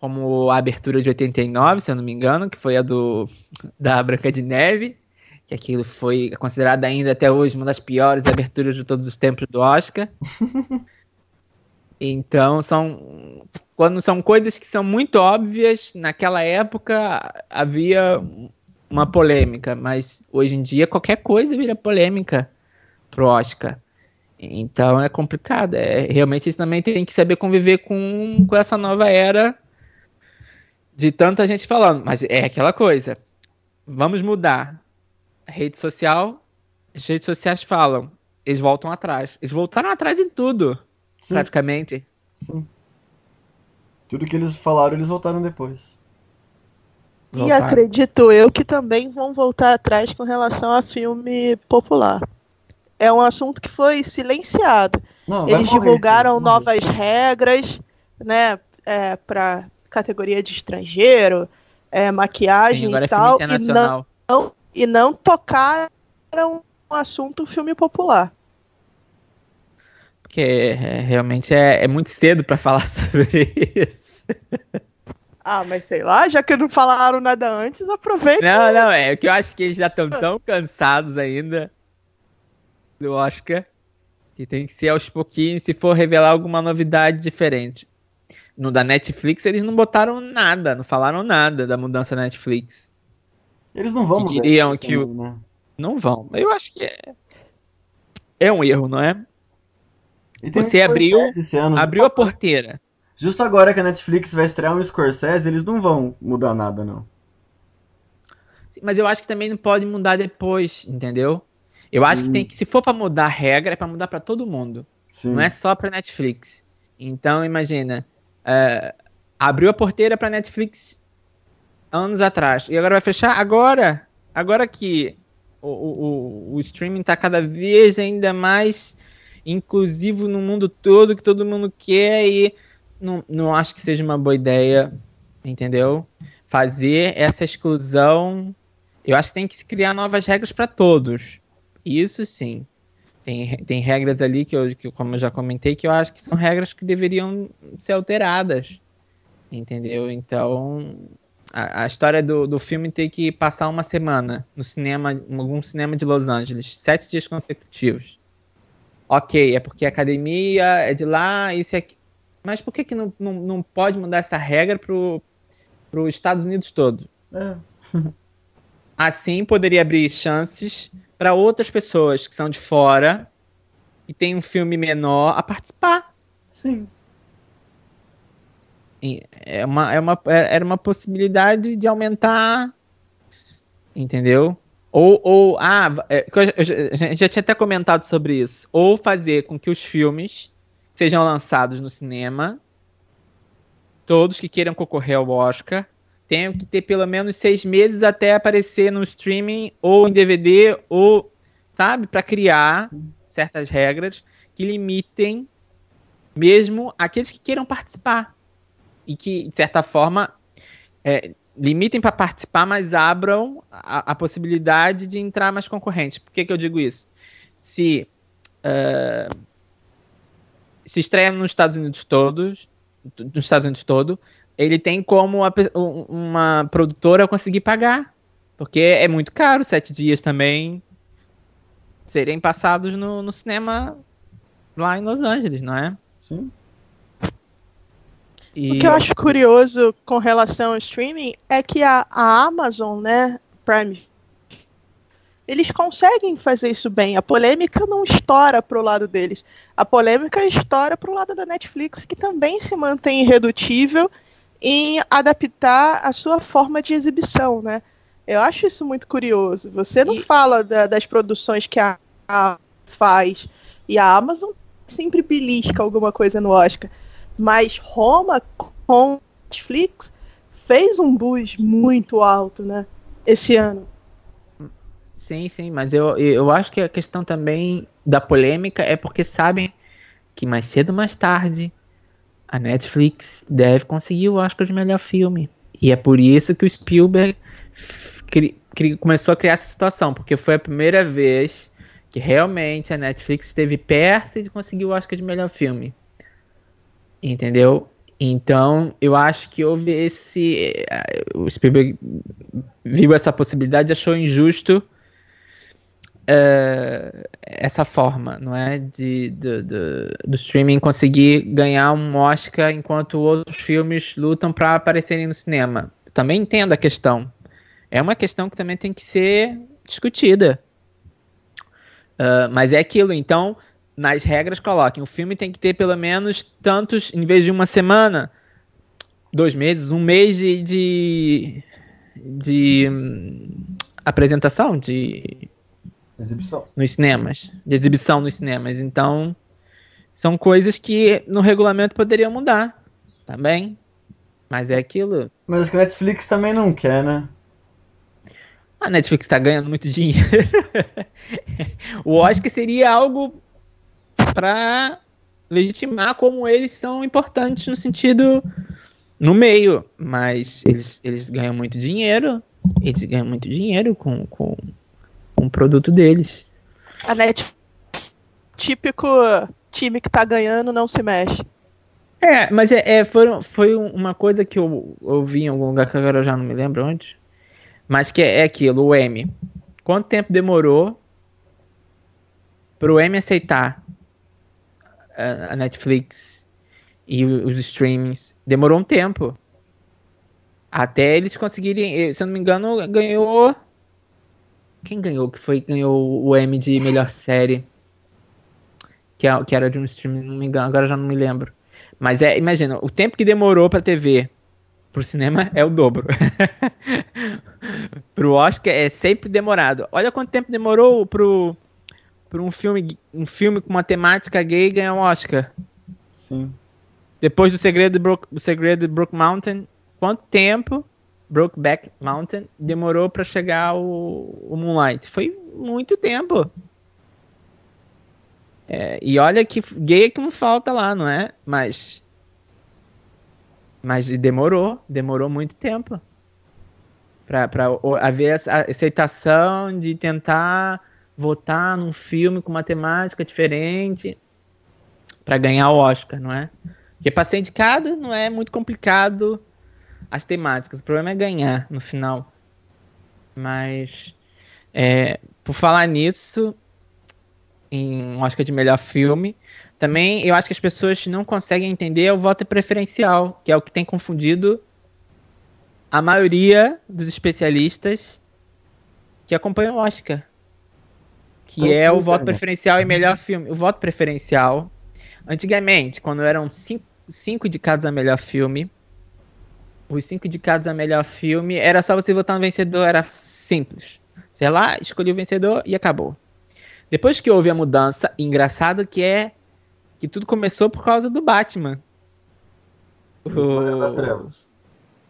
como a abertura de 89, se eu não me engano, que foi a do <laughs> da Branca de Neve, que aquilo foi considerado ainda até hoje uma das piores aberturas de todos os tempos do Oscar. <laughs> então, são quando são coisas que são muito óbvias, naquela época havia uma polêmica, mas hoje em dia qualquer coisa vira polêmica pro Oscar. Então é complicado. É, realmente eles também têm que saber conviver com, com essa nova era de tanta gente falando. Mas é aquela coisa. Vamos mudar rede social, as redes sociais falam, eles voltam atrás. Eles voltaram atrás em tudo, Sim, praticamente. sim. Tudo que eles falaram, eles voltaram depois. E Voltaram. acredito eu que também vão voltar atrás com relação a filme popular. É um assunto que foi silenciado. Não, Eles divulgaram morrer. novas regras, né, é, para categoria de estrangeiro, é, maquiagem Sim, e é tal, e internacional. não, e não tocaram o assunto filme popular. Porque é, realmente é, é muito cedo pra falar <laughs> sobre isso. Ah, mas sei lá, já que não falaram nada antes, aproveita. Não, não, é que eu acho que eles já estão tão cansados ainda do Oscar que tem que ser aos pouquinhos se for revelar alguma novidade diferente. No da Netflix eles não botaram nada, não falaram nada da mudança da Netflix. Eles não vão que mudar diriam que o- também, né? Não vão. Eu acho que é. É um erro, não é? Você abriu- ano. Abriu a porteira. Justo agora que a Netflix vai estrear um Scorsese, eles não vão mudar nada, não. Sim, Mas eu acho que também não pode mudar depois, entendeu? Eu acho que Sim. tem que, se for pra mudar a regra, é pra mudar pra todo mundo. Sim. Não é só pra Netflix. Então, imagina. é, abriu a porteira pra Netflix anos atrás. E agora vai fechar? Agora! Agora que o, o, o- streaming tá cada vez ainda mais inclusivo no mundo todo, que todo mundo quer, e não, não acho que seja uma boa ideia, entendeu? Fazer essa exclusão. Eu acho que tem que se criar novas regras para todos. Isso sim. Tem, tem regras ali que, eu, que, como eu já comentei, que eu acho que são regras que deveriam ser alteradas. Entendeu? Então, a, a história do, do filme tem que passar uma semana no cinema, em algum cinema de Los Angeles, sete dias consecutivos. Ok, é porque a academia é de lá, isso é aqui. Mas por que, que não, não, não pode mudar essa regra pro, pro Estados Unidos todo? É. Assim poderia abrir chances para outras pessoas que são de fora e tem um filme menor a participar. Sim. É uma, é uma, é- era uma possibilidade de aumentar, entendeu? Ou, ou ah, é, eu já- eu já tinha até comentado sobre isso. Ou fazer com que os filmes sejam lançados no cinema, todos que queiram concorrer ao Oscar, tenham que ter pelo menos seis meses até aparecer no streaming ou em DVD, ou, sabe, para criar certas regras que limitem mesmo aqueles que queiram participar e que, de certa forma, é, limitem para participar, mas abram a, a possibilidade de entrar mais concorrentes. Por que, que eu digo isso? Se eh, se estreia nos Estados Unidos todos, nos Estados Unidos todo, ele tem como a um- uma produtora conseguir pagar, porque é muito caro sete dias também serem passados no, no cinema lá em Los Angeles, não é? Sim. E- O que eu acho curioso com relação ao streaming é que a, a Amazon, né, Prime, eles conseguem fazer isso bem. A polêmica não estoura pro lado deles. A polêmica estoura pro lado da Netflix, que também se mantém irredutível em adaptar a sua forma de exibição, né? Eu acho isso muito curioso. Você não E- fala da- das produções que a, a faz e a Amazon sempre belisca alguma coisa no Oscar. Mas Roma com Netflix fez um buzz muito alto, né? Esse ano. Sim, sim, mas eu, eu acho que a questão também da polêmica é porque sabem que mais cedo ou mais tarde a Netflix deve conseguir o Oscar de melhor filme. E é por isso que o Spielberg começou a criar essa situação, porque foi a primeira vez que realmente a Netflix esteve perto de conseguir o Oscar de melhor filme. Entendeu? Então, eu acho que houve esse. eh, O Spielberg viu essa possibilidade e achou injusto eh, essa forma, não é? De, do, do, do streaming conseguir ganhar um Oscar enquanto outros filmes lutam para aparecerem no cinema. Também entendo a questão. É uma questão que também tem que ser discutida. Ah, mas é aquilo, então, nas regras coloquem, o filme tem que ter pelo menos tantos, em vez de uma semana, dois meses, um mês de, de, de, hum, apresentação, de Exibição. nos cinemas, de exibição nos cinemas. Então, são coisas que no regulamento poderiam mudar também. Mas é aquilo. Mas que a Netflix também não quer, né? A Netflix tá ganhando muito dinheiro. <laughs> o Oscar seria algo para legitimar como eles são importantes no sentido no meio, mas eles, eles ganham muito dinheiro, eles ganham muito dinheiro com, com, com o produto deles. A net típico time que tá ganhando não se mexe. É, mas é, é, foi, foi uma coisa que eu ouvi em algum lugar que agora eu já não me lembro onde. Mas que é, é aquilo, o M. Quanto tempo demorou pro M aceitar a, Netflix e os streamings? Demorou um tempo. Até eles conseguirem, eh, se eu não me engano, ganhou. Quem ganhou? Que foi ganhou o M de melhor série? Que, é- que era de um streaming, não me engano, agora já não me lembro. Mas é, imagina, o tempo que demorou pra TV pro cinema é o dobro. <laughs> pro Oscar é sempre demorado. Olha quanto tempo demorou pro, pro um filme um filme com uma temática gay ganhar um Oscar. Sim. Depois do Segredo de Brook, o Segredo de Brook Mountain, quanto tempo Brokeback Mountain demorou pra chegar o, o Moonlight? Foi muito tempo. É, e olha que gay é que não falta lá, não é? Mas. Mas demorou, demorou muito tempo. O- haver essa aceitação de tentar votar num filme com uma temática diferente pra ganhar o Oscar, não é? Porque pra ser indicado não é muito complicado as temáticas. O problema é ganhar no final. Mas, é, por falar nisso, em Oscar de melhor filme, também eu acho que as pessoas não conseguem entender o voto preferencial, que é o que tem confundido a maioria dos especialistas que acompanham o Oscar. Que é o voto irmão. preferencial em melhor filme. O voto preferencial, antigamente, quando eram cinco, cinco indicados a melhor filme, os cinco indicados a melhor filme, era só você votar no vencedor, era simples. Sei lá, escolhi o vencedor e acabou. Depois que houve a mudança, engraçado que é que tudo começou por causa do Batman. Cavaleiro das O Trevas.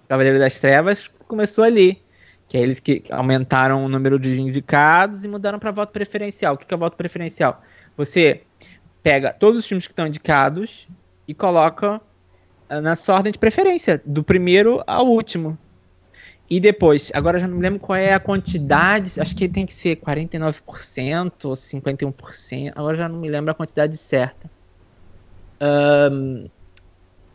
Cavaleiro das Trevas começou ali. Que é eles que aumentaram o número de indicados e mudaram para voto preferencial. O que é voto preferencial? Você pega todos os filmes que estão indicados e coloca ah, na sua ordem de preferência, do primeiro ao último. E depois, agora já não me lembro qual é a quantidade, acho que tem que ser 49% ou 51%, agora já não me lembro a quantidade certa.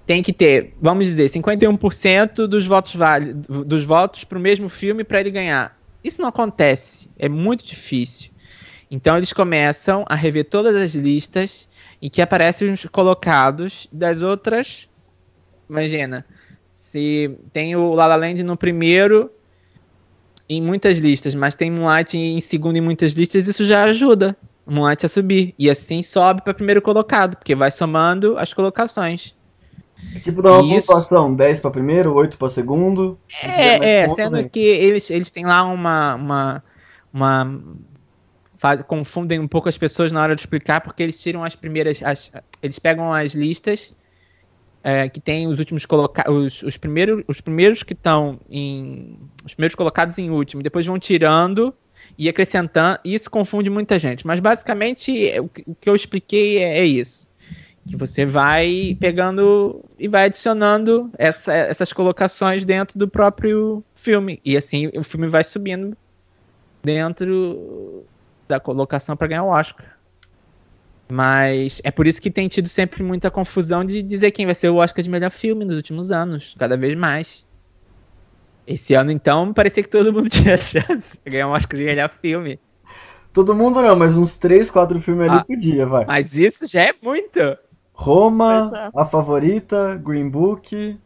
Tem que ter, vamos dizer, 51% dos votos válidos, dos votos para o mesmo filme para ele ganhar. Isso não acontece, é muito difícil. Então eles começam a rever todas as listas em que aparecem os colocados das outras. Imagina, se tem o La La Land no primeiro em muitas listas, mas tem Moonlight em segundo em muitas listas, isso já ajuda Moonlight a subir. E assim sobe para primeiro colocado, porque vai somando as colocações. Tipo, dá uma Isso. pontuação: 10 pra primeiro, 8 pra segundo. É, é, sendo vence. que eles, eles têm lá uma. uma, uma faz- confundem um pouco as pessoas na hora de explicar, porque eles tiram as primeiras. as- eles pegam as listas é, que tem os últimos colocados. Os, os, primeiros, os primeiros que estão em. Os primeiros colocados em último, depois vão tirando e acrescentando. E isso confunde muita gente. Mas basicamente é, o que o que eu expliquei é, é isso. Que você vai pegando e vai adicionando essa- essas colocações dentro do próprio filme. E assim o filme vai subindo dentro da colocação para ganhar o Oscar. Mas é por isso que tem tido sempre muita confusão de dizer quem vai ser o Oscar de melhor filme nos últimos anos, cada vez mais. Esse ano, então, parecia que todo mundo <laughs> tinha chance de ganhar um Oscar de melhor filme. Todo mundo não, mas uns 3, 4 filmes ali Ah. podia, vai. Mas isso já é muito. Roma, é. A Favorita, Green Book,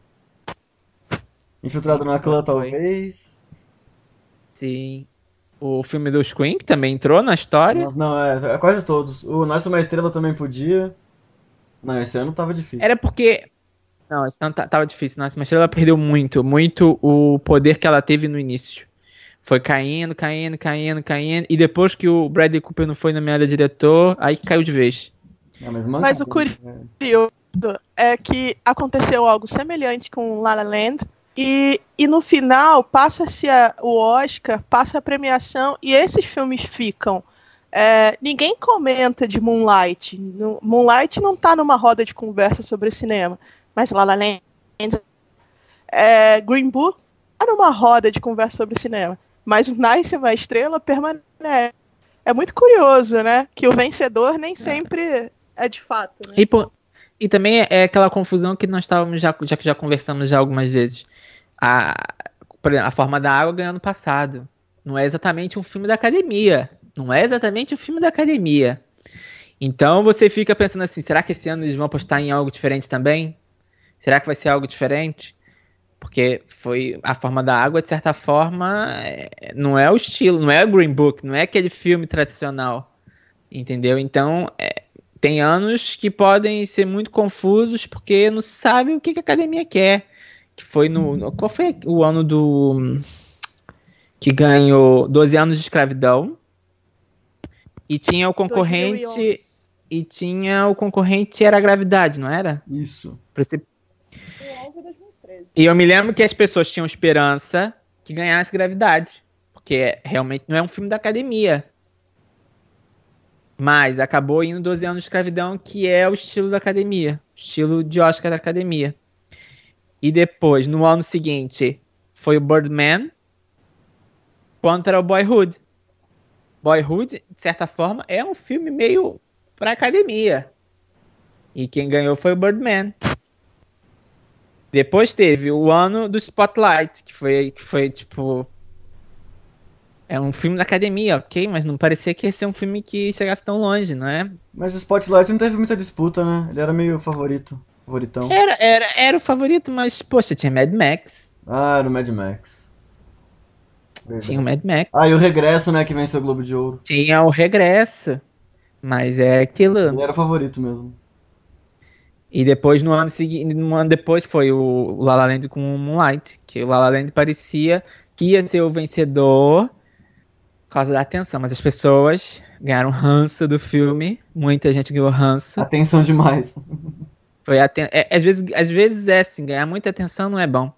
Infiltrado na Clã, talvez. Sim. O filme dos Queen, que também entrou na história. Mas não, é, é quase todos. O Nasce Uma Estrela também podia. Não, esse ano tava difícil. Era porque. Não, esse ano tava difícil. Nossa, mas ela perdeu muito, muito o poder que ela teve no início. Foi caindo, caindo, caindo, caindo. E depois que o Bradley Cooper não foi nomeado diretor, aí caiu de vez. É, mas, Mas o né? curioso é que aconteceu algo semelhante com La La Land e, e no final passa-se o Oscar, passa a premiação e esses filmes ficam. É, ninguém comenta de Moonlight. No- Moonlight não tá numa roda de conversa sobre cinema, mas La La Land, é, Green Book tá numa roda de conversa sobre cinema, mas o Nice uma estrela permanece. É muito curioso, né? Que o vencedor nem sempre é de fato. Né? E, pô, e também é- é aquela confusão que nós estávamos já, já que já conversamos já algumas vezes. A, por a forma da água ganhou no passado. Não é exatamente um filme da academia. Não é exatamente um filme da academia. Então você fica pensando assim, será que esse ano eles vão apostar em algo diferente também? Será que vai ser algo diferente? Porque foi a forma da água, de certa forma, é- não é o estilo, não é o Green Book, não é aquele filme tradicional. Entendeu? Então, é, tem anos que podem ser muito confusos porque não sabe o que que a academia quer. Que foi no. no- Qual foi o ano do. Que ganhou 12 anos de escravidão. E tinha o concorrente. 2011. E tinha o concorrente era a gravidade, não era? Isso. Você- E eu me lembro que as pessoas tinham esperança que ganhasse gravidade. Porque realmente não é um filme da academia. Mas acabou indo 12 anos de escravidão, que é o estilo da academia. Estilo de Oscar da academia. E depois, no ano seguinte, foi o Birdman contra o Boyhood. Boyhood, de certa forma, é um filme meio pra academia. E quem ganhou foi o Birdman. Depois teve o ano do Spotlight, que foi, que foi tipo. É um filme da academia, ok? Mas não parecia que ia ser um filme que chegasse tão longe, não é? Mas o Spotlight não teve muita disputa, né? Ele era meio favorito. Favoritão. Era, era, era o favorito, mas, poxa, tinha Mad Max. Ah, era o Mad Max. Verdade. Tinha o Mad Max. Ah, e o Regresso, né? Que venceu o Globo de Ouro. Tinha o Regresso. Mas é aquilo. Ele era o favorito mesmo. E depois, no ano seguinte, no ano depois, foi o La La Land com o Moonlight. Que o La La Land parecia que ia ser o vencedor causa da atenção. Mas as pessoas ganharam ranço do filme. Muita gente ganhou ranço. Atenção demais. Foi aten- é, às, vezes, às vezes é assim, ganhar muita atenção não é bom.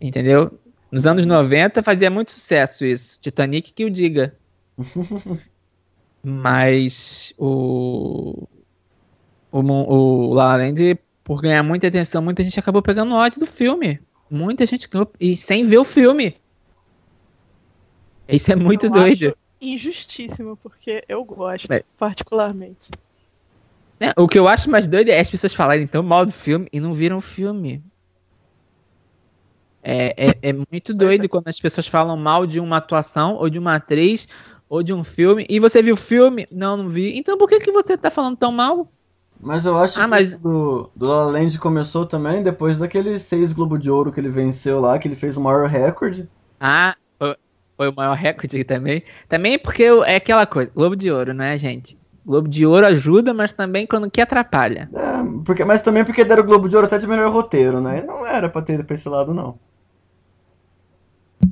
Entendeu? Nos anos 90 fazia muito sucesso isso. Titanic que o diga. <laughs> Mas o. O, o La La Land, por ganhar muita atenção, muita gente acabou pegando ódio do filme. Muita gente ganhou. E sem ver o filme. Isso é muito Eu doido. acho Injustíssimo, porque eu gosto, É. particularmente. Né? O que eu acho mais doido é as pessoas falarem tão mal do filme e não viram o filme. É, é, é muito doido quando as pessoas falam mal de uma atuação, ou de uma atriz, ou de um filme, e você viu o filme? Não, não vi. Então por que, que você tá falando tão mal? Mas eu acho Ah, que mas- do, do La Land começou também depois daquele seis Globo de Ouro que ele venceu lá, que ele fez o maior recorde. Ah, foi, o maior recorde também. Também porque é aquela coisa, Globo de Ouro, né, gente? Globo de Ouro ajuda, mas também quando que atrapalha. É, porque, mas também porque deram o Globo de Ouro até de melhor roteiro, né? Não era pra ter ido pra esse lado, não.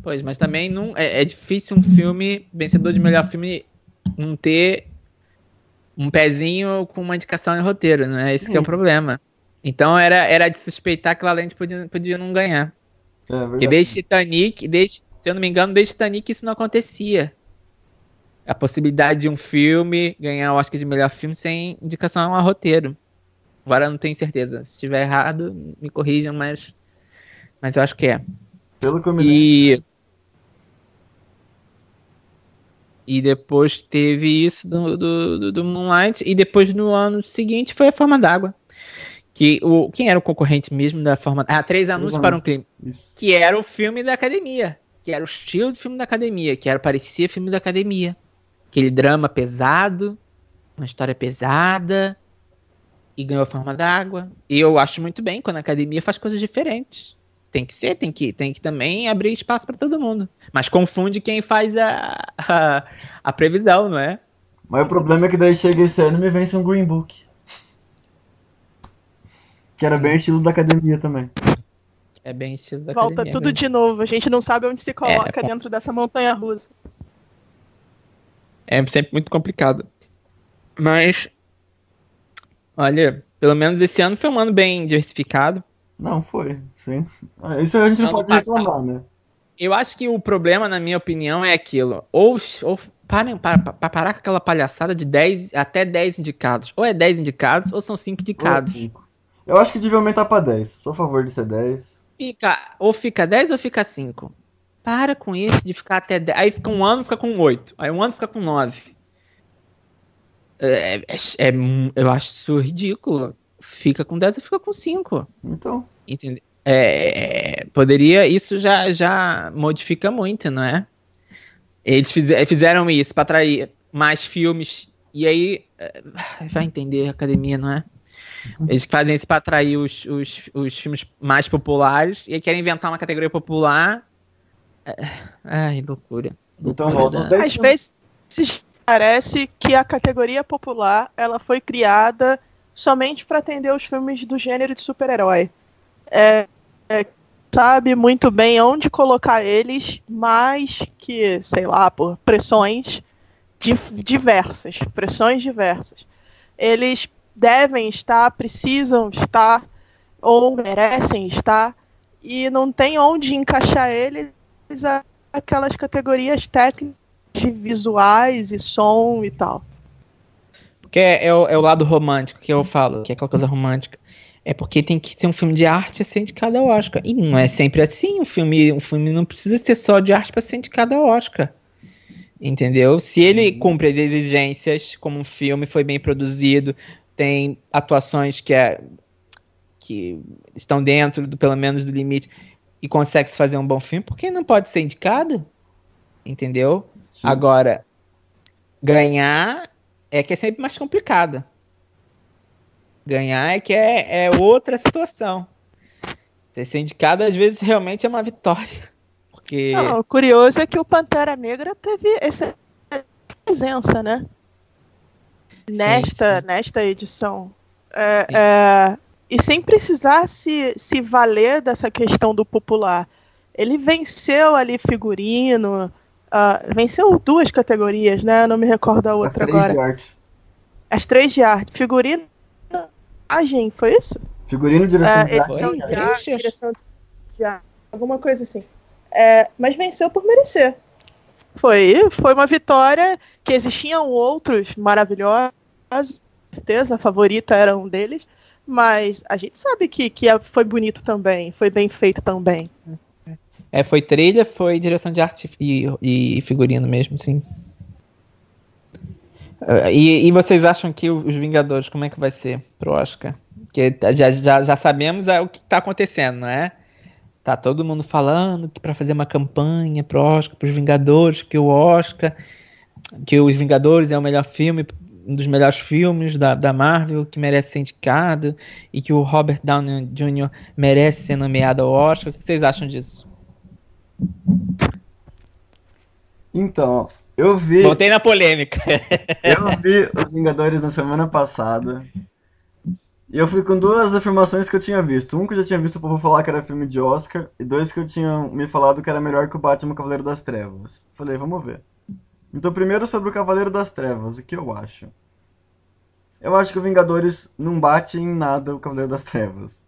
Pois, mas também não é, é difícil um filme, vencedor de melhor filme, não ter um pezinho com uma indicação em roteiro, né? Esse que é o Sim. problema. Então era, era de suspeitar que o Valente podia, podia não ganhar. É Porque verdade. desde Titanic, desde, se eu não me engano, desde Titanic isso não acontecia. A possibilidade de um filme ganhar o Oscar de melhor filme sem indicação a roteiro. Agora eu não tenho certeza. Se estiver errado, me corrijam, mas, mas eu acho que é. Pelo que eu me lembro. E. Depois teve isso do, do, do- do Moonlight. E depois no ano seguinte foi a Forma d'Água. Que o, quem era o concorrente mesmo da Forma Ah, Três Anúncios para um Crime. Isso. Que era o filme da academia. Que era o estilo de filme da academia. Que era, parecia filme da academia. Aquele drama pesado. Uma história pesada. E ganhou a Forma d'Água. E eu acho muito bem quando a academia faz coisas diferentes. Tem que ser, tem que, tem que também abrir espaço para todo mundo. Mas confunde quem faz a, a, a previsão, não é? Mas o problema é que daí chega esse ano e me vence um Green Book. Que era bem estilo da academia também. É bem estilo da Volta academia tudo mesmo. de novo. A gente não sabe onde se coloca com- dentro dessa montanha russa. É sempre muito complicado. Mas, olha, pelo menos esse ano foi um ano bem diversificado. Não, foi, sim. Ah, Isso a gente não pode passado. reclamar, né? Eu acho que o problema, na minha opinião, é aquilo. Ou, ou parem para, para parar com aquela palhaçada de 10 até 10 indicados. Ou é 10 indicados, ou são 5 Ou é indicados. cinco. Eu acho que devia aumentar pra 10. Sou a favor de ser 10. Fica, ou fica 10 ou fica 5. Para com isso de ficar até 10. Aí fica um ano, fica com 8. Aí um ano fica com 9. É, é- é eu acho isso ridículo. Fica com 10 ou fica com 5. Então, Entende? É, poderia, isso já, já modifica muito, não é? Eles fize- fizeram isso para atrair mais filmes, e aí é, vai entender a academia, não é? Eles fazem isso para atrair os, os, os filmes mais populares, e aí querem inventar uma categoria popular. É, Ai, loucura. então volta os da- 10 Às vezes parece que a categoria popular ela foi criada somente para atender os filmes do gênero de super-herói. É, é, sabe muito bem onde colocar eles, mais que, sei lá, por pressões diversas, pressões diversas. Eles devem estar, precisam estar ou merecem estar e não tem onde encaixar eles aquelas categorias técnicas de visuais e som e tal. Porque é, é o, é o lado romântico que eu falo, que é aquela coisa romântica. É porque tem que ser um filme de arte a ser indicado ao Oscar. E não é sempre assim. Um filme, um filme não precisa ser só de arte para ser indicado ao Oscar. Entendeu? Se ele cumpre as exigências, como um filme foi bem produzido, tem atuações que, é, que estão dentro, do, pelo menos, do limite, e consegue se fazer um bom filme, por que não pode ser indicado? Entendeu? Sim. Agora, ganhar é que é sempre mais complicado. Ganhar é que é, é outra situação. Ser indicado, às vezes, realmente é uma vitória. <laughs> Porque. Não, o curioso é que o Pantera Negra teve essa presença, né? Nesta, sim. nesta edição. É, é, e sem precisar se, se valer dessa questão do popular. Ele venceu ali figurino, ah, venceu duas categorias, né? Eu não me recordo a As outra três agora. de arte. As três de arte. Figurino. Imagem, foi isso? Figurino, direção É, de arte. edição de arte, direção de arte, alguma coisa assim. É, mas venceu por merecer. Foi, foi uma vitória que existiam outros maravilhosos, certeza, a favorita era um deles, mas a gente sabe que, que é- foi bonito também, foi bem feito também. É, foi trilha, foi direção de arte e, e figurino mesmo, sim. Ah, E, e vocês acham que os Vingadores, como é que vai ser pro Oscar? Porque já, já, já sabemos ah, o que tá acontecendo, não é? Tá todo mundo falando que para fazer uma campanha pro Oscar, pros Vingadores, que o Oscar, que os Vingadores é o melhor filme, um dos melhores filmes da, da Marvel, que merece ser indicado, e que o Robert Downey Jr. merece ser nomeado ao Oscar. O que vocês acham disso? Então, eu vi, Voltei na polêmica. <laughs> eu vi Os Vingadores na semana passada. E eu fui com duas afirmações que eu tinha visto. Um que eu já tinha visto o povo falar que era filme de Oscar, e dois que eu tinha me falado que era melhor que o Batman Cavaleiro das Trevas. Falei, vamos ver. Então, primeiro sobre o Cavaleiro das Trevas, o que eu acho? Eu acho que o Vingadores não bate em nada o Cavaleiro das Trevas.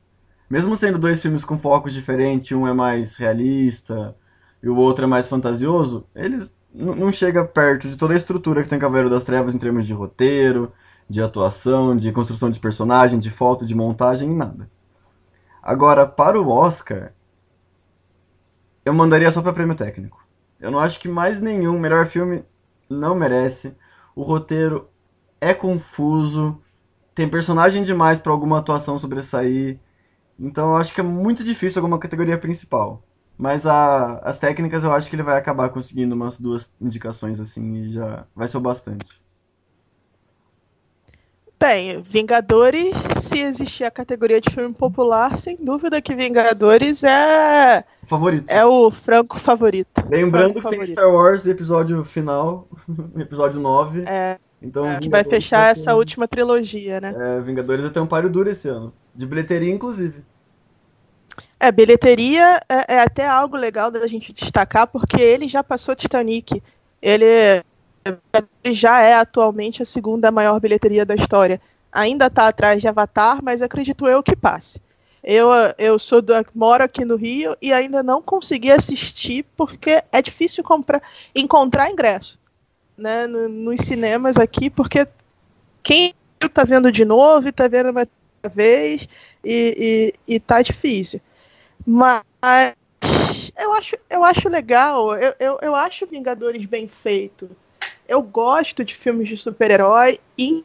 Mesmo sendo dois filmes com focos diferentes, um é mais realista e o outro é mais fantasioso, eles não chega perto de toda a estrutura que tem Cavaleiro das Trevas em termos de roteiro, de atuação, de construção de personagem, de foto, de montagem, em nada. Agora, para o Oscar, eu mandaria só para prêmio técnico. Eu não acho que mais nenhum melhor filme não merece. O roteiro é confuso, tem personagem demais para alguma atuação sobressair. Então eu acho que é muito difícil alguma categoria principal. Mas a- as técnicas eu acho que ele vai acabar conseguindo umas duas indicações assim e já vai ser o bastante. Bem, Vingadores, se existir a categoria de filme popular, sem dúvida que Vingadores é, O favorito. é o franco favorito. Lembrando franco que tem favorito. Star Wars episódio final, <laughs> episódio 9. É, Então que vai fechar vai essa última trilogia, né? É, Vingadores ter um páreo duro esse ano. De bilheteria, inclusive. É, bilheteria é, é, até algo legal da gente destacar, porque ele já passou Titanic. Ele já é atualmente a segunda maior bilheteria da história. Ainda está atrás de Avatar, mas acredito eu que passe. Eu, eu sou do, moro aqui no Rio e ainda não consegui assistir porque é difícil comprar, encontrar ingresso né, no, nos cinemas aqui, porque quem está vendo de novo está vendo uma vez e, e, e tá difícil. Mas eu acho, eu acho legal, eu, eu, eu acho Vingadores bem feito. Eu gosto de filmes de super-herói e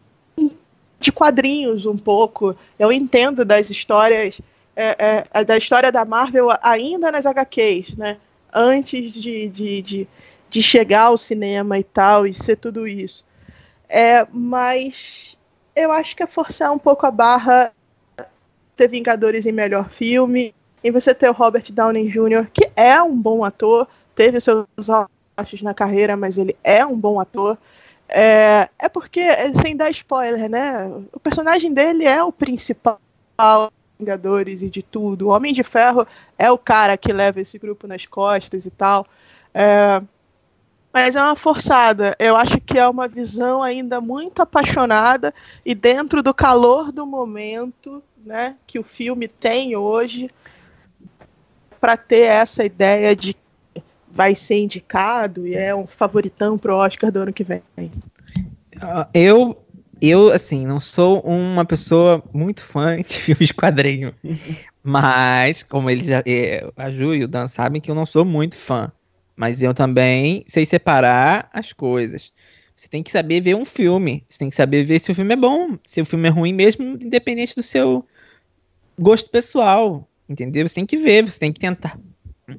de quadrinhos um pouco. Eu entendo das histórias, é, é, da história da Marvel ainda nas HQs, né? Antes de, de, de, de chegar ao cinema e tal, e ser tudo isso. É, mas eu acho que é forçar um pouco a barra ter Vingadores em melhor filme, e você ter o Robert Downey Jr., que é um bom ator, teve seus na carreira, mas ele é um bom ator. É, é porque, sem dar spoiler, né? O personagem dele é o principal Vingadores e de tudo. O Homem de Ferro é o cara que leva esse grupo nas costas e tal. É, mas é uma forçada. Eu acho que é uma visão ainda muito apaixonada e dentro do calor do momento, né, que o filme tem hoje, para ter essa ideia de vai ser indicado e é um favoritão pro Oscar do ano que vem. Ah, eu, eu assim, não sou uma pessoa muito fã <laughs> de filmes de quadrinho, mas como eles, eh, a Ju e o Dan sabem que eu não sou muito fã, mas eu também sei separar as coisas. Você tem que saber ver um filme, você tem que saber ver se o filme é bom, se o filme é ruim mesmo, independente do seu gosto pessoal entendeu? Você tem que ver, você tem que tentar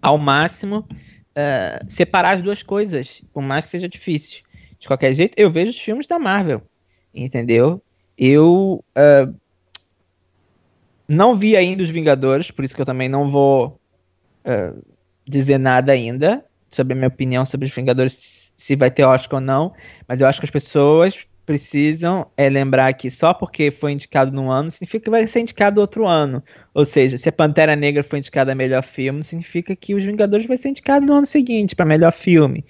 ao máximo uh, separar as duas coisas, por mais que seja difícil. De qualquer jeito, eu vejo os filmes da Marvel, entendeu? Eu uh, não vi ainda os Vingadores, por isso que eu também não vou uh, dizer nada ainda sobre a minha opinião sobre os Vingadores, se vai ter Oscar ou não, mas eu acho que as pessoas precisam é, lembrar que só porque foi indicado num ano, significa que vai ser indicado outro ano. Ou seja, se a Pantera Negra foi indicada a melhor filme, significa que Os Vingadores vai ser indicado no ano seguinte para melhor filme.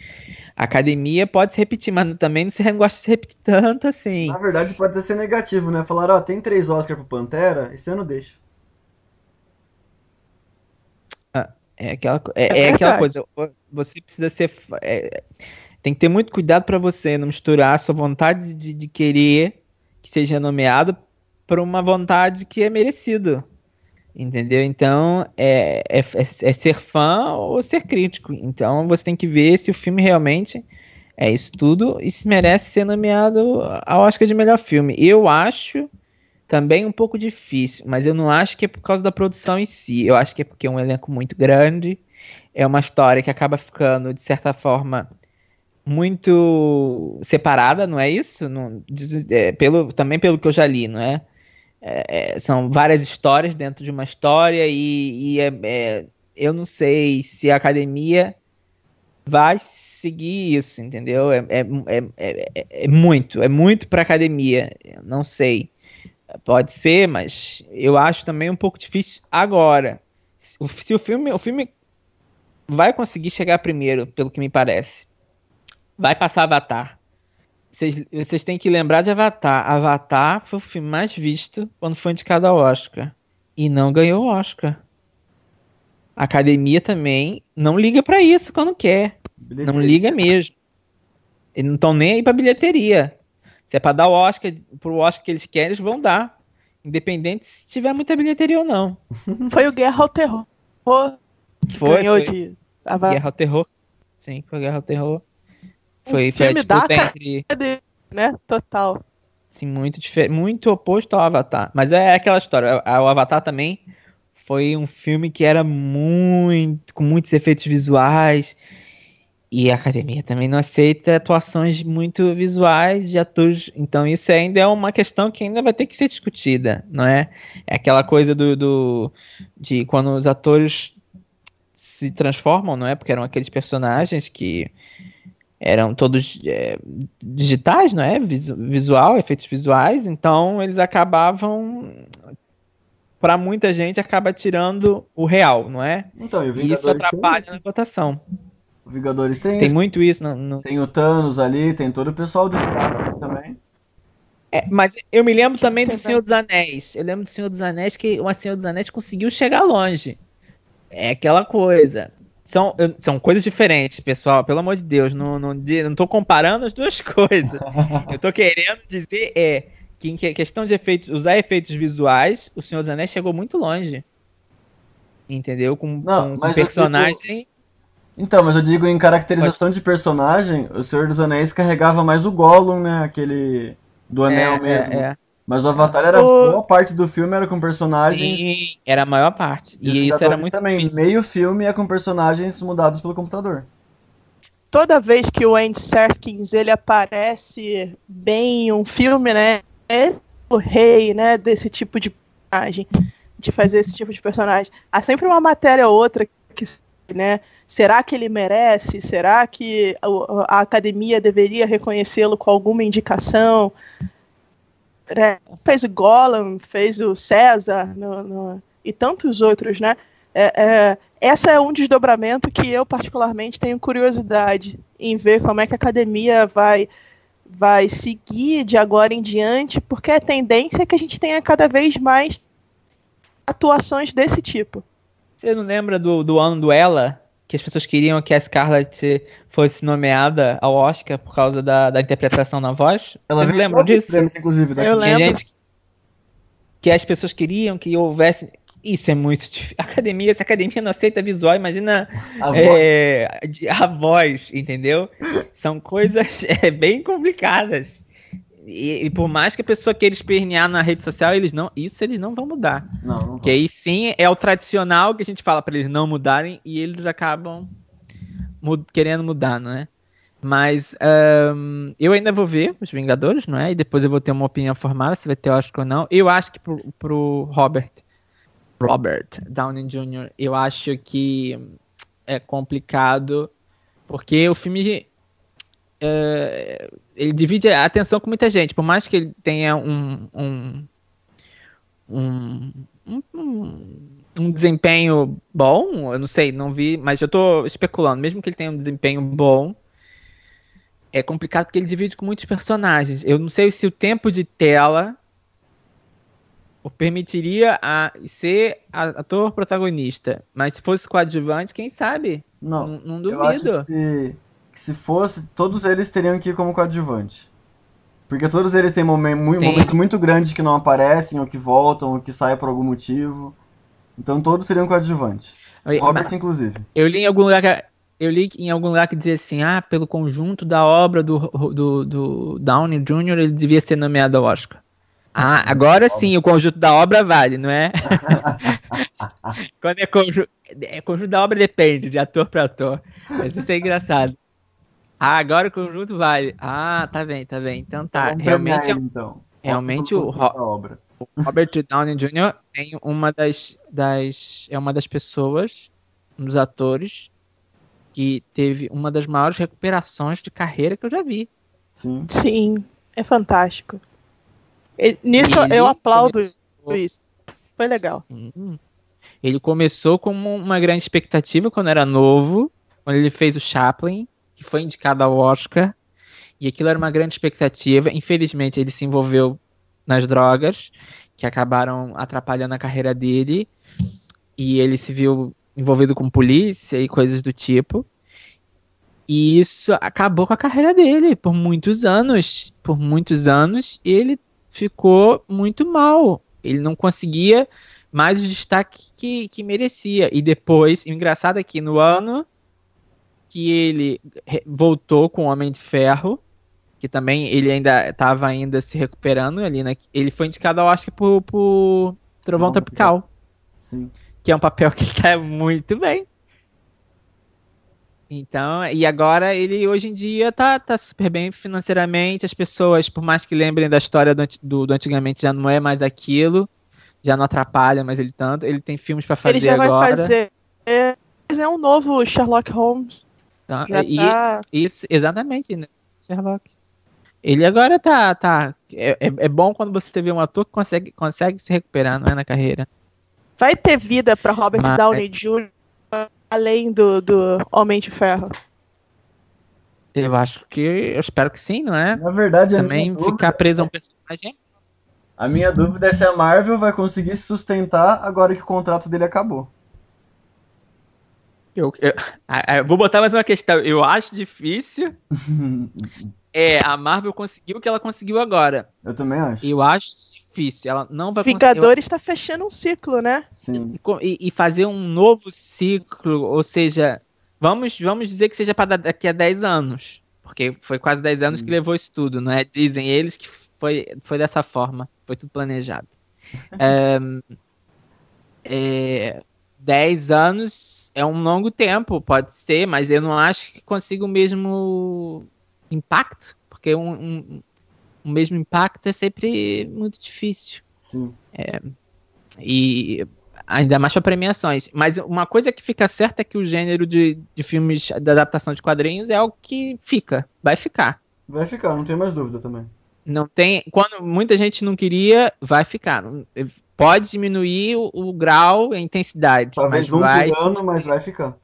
A academia pode se repetir, mas também não se gosta de se repetir tanto assim. Na verdade, pode ser negativo, né? Falar, ó, tem três Oscars pro Pantera, esse ano deixa. Ah, é aquela, é, é, é aquela coisa, você precisa ser. É, tem que ter muito cuidado para você não misturar a sua vontade de, de querer que seja nomeado para uma vontade que é merecido. Entendeu? Então, é, é, é, é, ser fã ou ser crítico. Então, você tem que ver se o filme realmente é isso tudo e se merece ser nomeado ao Oscar de melhor filme. Eu acho também um pouco difícil, mas eu não acho que é por causa da produção em si. Eu acho que é porque é um elenco muito grande, é uma história que acaba ficando, de certa forma, muito separada, não é isso? Não, é, pelo, também pelo que eu já li, não é? é, é são várias histórias dentro de uma história e, e é, é, eu não sei se a academia vai seguir isso, entendeu? É, é, muito, é muito para academia, não sei. Pode ser, mas eu acho também um pouco difícil agora. Se se o filme, o filme vai conseguir chegar primeiro, pelo que me parece vai passar Avatar. Vocês, têm que lembrar de Avatar. Avatar foi o filme mais visto quando foi indicado ao Oscar. E não ganhou o Oscar. A academia também não liga para isso quando quer. Bilheteria. Não liga mesmo. Eles não estão nem aí pra bilheteria. Se é pra dar o Oscar pro Oscar que eles querem, eles vão dar. Independente se tiver muita bilheteria ou não. <laughs> Foi o Guerra ao Terror. Foi, ganhou foi. de. Guerra ao Terror. Sim, foi Guerra ao Terror. Foi, um foi a disputa entre. né? Total. Sim, muito, muito oposto ao Avatar. Mas é aquela história. O Avatar também foi um filme que era muito. com muitos efeitos visuais. E a academia também não aceita atuações muito visuais de atores. Então, isso ainda é uma questão que ainda vai ter que ser discutida, não é? É aquela coisa do, do de quando os atores se transformam, não é? Porque eram aqueles personagens que eram todos é, digitais, não é? visual, efeitos visuais, então eles acabavam pra muita gente, acaba tirando o real, não é? Então, e o E isso atrapalha tem, na votação. o Vingadores tem, Tem isso. muito isso. No, no- Tem o Thanos ali, tem todo o pessoal do espaço também. É, mas eu me lembro também do. Senhor dos Anéis. Eu lembro do Senhor dos Anéis que o Senhor dos Anéis conseguiu chegar longe. É aquela coisa. São, são coisas diferentes, pessoal. Pelo amor de Deus, não, não, não tô comparando as duas <laughs> coisas. Eu tô querendo dizer é que em que- questão de efeitos, usar efeitos visuais, o Senhor dos Anéis chegou muito longe. Entendeu? Com, Não, com- personagem. Então, mas eu digo em caracterização de personagem, o Senhor dos Anéis carregava mais o Gollum, né? Aquele do anel é, mesmo. é, é. Mas o Avatar era. O- Boa parte do filme era com personagens. Sim, era a maior parte. E E isso era muito também. difícil. Meio filme é com personagens mudados pelo computador. Toda vez que o Andy Serkins ele aparece bem em um filme, né? É o rei, né? Desse tipo de personagem, de fazer esse tipo de personagem. Há sempre uma matéria ou outra que, né? Será que ele merece? Será que a, a academia deveria reconhecê-lo com alguma indicação? Né? Fez o Gollum, fez o César no- no- e tantos outros, né? É, é, essa é um desdobramento que eu particularmente tenho curiosidade em ver como é que a academia vai vai seguir de agora em diante, porque a tendência é que a gente tenha cada vez mais atuações desse tipo. Você não lembra do, do ano do Ela? Que as pessoas queriam que a Scarlett fosse nomeada ao Oscar por causa da, da interpretação na voz? Vocês venceu lembram disso? prêmios, inclusive, né? Eu Tinha lembro. gente que as pessoas queriam que houvesse. Isso é muito difícil. <laughs> Academia, se a academia não aceita visual, imagina A voz. é, de- a voz, entendeu? São coisas <laughs> é, bem complicadas. E, e por mais que a pessoa queira espernear na rede social, eles não, isso eles não vão mudar. Não, não Que aí sim é o tradicional que a gente fala pra eles não mudarem e eles acabam mu- querendo mudar, não é? Mas ahn, eu ainda vou ver os Vingadores, não é? E depois eu vou ter uma opinião formada se vai ter Oscar ou não. Eu acho que pro, pro Robert, Robert Downey Jr., eu acho que é complicado porque o filme é, ele divide a atenção com muita gente, por mais que ele tenha um, um, um, um, um- desempenho bom, eu não sei, não vi, mas eu tô especulando, mesmo que ele tenha um desempenho bom, é complicado porque ele divide com muitos personagens. Eu não sei se o tempo de tela o permitiria a ser a- ator protagonista, mas se fosse coadjuvante, quem sabe? Não. Não, não Eu acho duvido. que que se fosse, todos eles teriam que ir como coadjuvante. Porque todos eles têm momen- mu- um Sim. momento muito grande que não aparecem, ou que voltam, ou que saem por algum motivo. Então todos seriam coadjuvante. Mas- Robert, inclusive. Eu li em algum lugar que, eu li em algum lugar que dizia assim, ah, pelo conjunto da obra do, do, do Downey Jr., ele devia ser nomeado ao Oscar. Ah, agora sim, o conjunto da obra vale, não é? <laughs> Quando é conjunto, é conjunto da obra depende de ator para ator. Mas isso é engraçado. Ah, agora o conjunto vale. Ah, tá bem, tá bem. Então tá, Vamos realmente, ele, então. realmente o Ro- obra. Robert Downey Jr. tem uma das, das é uma das pessoas, um dos atores que teve uma das maiores recuperações de carreira que eu já vi. Sim. Sim, é fantástico. Ele- nisso Ele eu aplaudo começou- isso. Foi legal. Sim. Ele começou como uma grande expectativa quando era novo, quando ele fez o Chaplin, que foi indicado ao Oscar, e aquilo era uma grande expectativa. Infelizmente, ele se envolveu nas drogas, que acabaram atrapalhando a carreira dele, e ele se viu envolvido com polícia e coisas do tipo. E isso acabou com a carreira dele por muitos anos. Por muitos anos, ele ficou muito mal. Ele não conseguia mais o destaque que, que merecia. E depois, o engraçado é que no ano que ele voltou com o Homem de Ferro, que também ele ainda estava ainda se recuperando ali, né? Ele foi indicado ao Oscar por, por Trovão Trovão Tropical, Sim. que é um papel que está muito bem. Então, e agora ele hoje em dia tá, tá super bem financeiramente. As pessoas, por mais que lembrem da história do, do, do antigamente, já não é mais aquilo, já não atrapalha mais ele tanto. Ele tem filmes para fazer Ele já agora. vai fazer, é, fazer um novo Sherlock Holmes. Tá? Já E tá. isso, exatamente, né? Sherlock. Ele agora tá. tá é, é- é bom quando você vê um ator que consegue, consegue se recuperar, não é? Na carreira. Vai ter vida pra Robert Mas- Downey Jr. além do, do Homem de Ferro. Eu acho que. Eu espero que sim, não é? Na verdade, a Também minha, dúvida, ficar preso a um personagem. a minha dúvida é se a Marvel vai conseguir se sustentar agora que o contrato dele acabou. Eu, eu- eu vou botar mais uma questão. Eu acho difícil. <laughs> É, a Marvel conseguiu o que ela conseguiu agora. Eu também acho. Eu acho difícil. Ela não vai. Vingadores tá fechando um ciclo, né? Sim. E E, fazer um novo ciclo, ou seja, vamos, vamos dizer que seja para daqui a 10 anos. Porque foi quase 10 anos que levou isso tudo, não é? Dizem eles que foi, foi dessa forma. Foi tudo planejado. <laughs> é, é, 10 anos é um longo tempo, pode ser, mas eu não acho que consiga o mesmo impacto, porque um, um, o mesmo impacto é sempre muito difícil. Sim. E ainda mais para premiações. Mas uma coisa que fica certa é que o gênero de, de filmes de adaptação de quadrinhos é algo que fica, vai ficar. Vai ficar, não tem mais dúvida também. Não tem. Quando muita gente não queria, vai ficar. Não- Pode diminuir o, o grau, a intensidade, Talvez mas um vai. ano, mas vai ficar.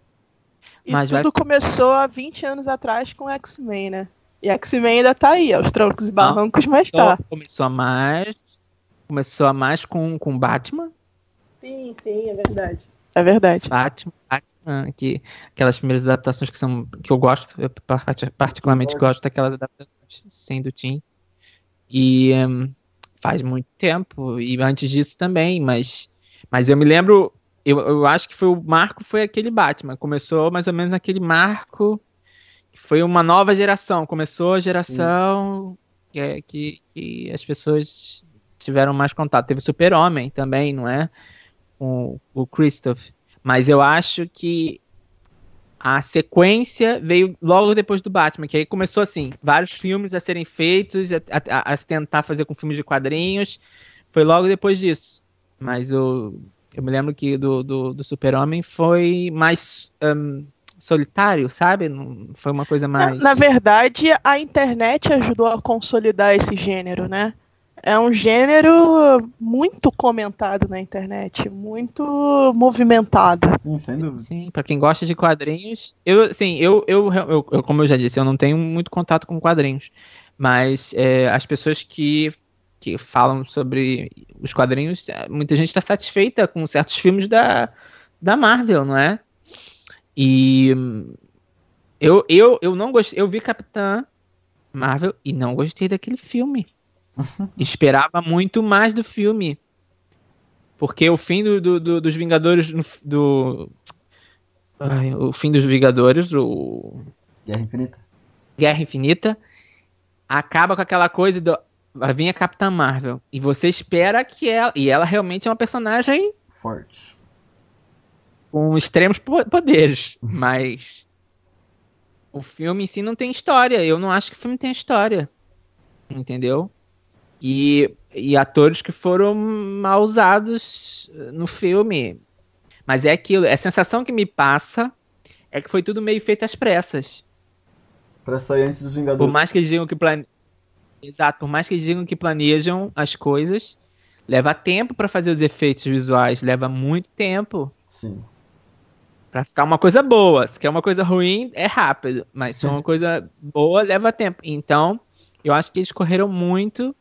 E Mas vai- tudo começou há 20 anos atrás com X-Men, né? E X-Men ainda tá aí, aos troncos e barrancos, mas Só tá. Começou a mais. Começou a mais com, com Batman. Sim, sim, é verdade. É verdade. Batman, Batman, que, aquelas primeiras adaptações que são que eu gosto, eu parti- particularmente gosto daquelas adaptações sem do Tim. E hum, faz muito tempo, e antes disso também, mas, mas eu me lembro, eu, eu acho que foi o marco foi aquele Batman, começou mais ou menos naquele marco, que foi uma nova geração, começou a geração que, é- que, que as pessoas tiveram mais contato. Teve o Super-Homem também, não é? Com o Christoph. Mas eu acho que a sequência veio logo depois do Batman, que aí começou assim, vários filmes a serem feitos, a, a- a se tentar fazer com filmes de quadrinhos. Foi logo depois disso. Mas o, eu me lembro que do, do, do Super-Homem foi mais hum, solitário, sabe? Não foi uma coisa Na, mais. na verdade, a internet ajudou a consolidar esse gênero, né? É um gênero muito comentado na internet, muito movimentado. Sim, sem dúvida. Sim, pra quem gosta de quadrinhos. Eu, sim, eu, eu, eu, eu- como eu já disse, eu não tenho muito contato com quadrinhos. Mas é, as pessoas que, que falam sobre os quadrinhos, é, muita gente está satisfeita com certos filmes da, da Marvel, não é? E eu, eu, eu não gostei. Eu vi Capitã Marvel e não gostei daquele filme. <laughs> Esperava muito mais do filme. Porque o fim do, do- do- dos Vingadores. Do, ai, o fim dos Vingadores, o Guerra Infinita. Guerra Infinita, acaba com aquela coisa do. Vai vir a Capitã Marvel. E você espera que ela. E ela realmente é uma personagem Forte. com extremos po- poderes. <laughs> Mas. O filme em si não tem história. Eu não acho que o filme tem história. Entendeu? E, e atores que foram mal usados eh, no filme. Mas é aquilo. A sensação que me passa é que foi tudo meio feito às pressas. Pra sair antes dos Por Vingadores. mais que eles digam que plane... Exato, por mais que eles digam que planejam as coisas, leva tempo pra fazer os efeitos visuais, leva muito tempo Sim. Pra ficar uma coisa boa. Se quer uma coisa ruim, é rápido, mas se é uma coisa boa, leva tempo. Então, eu acho que eles correram muito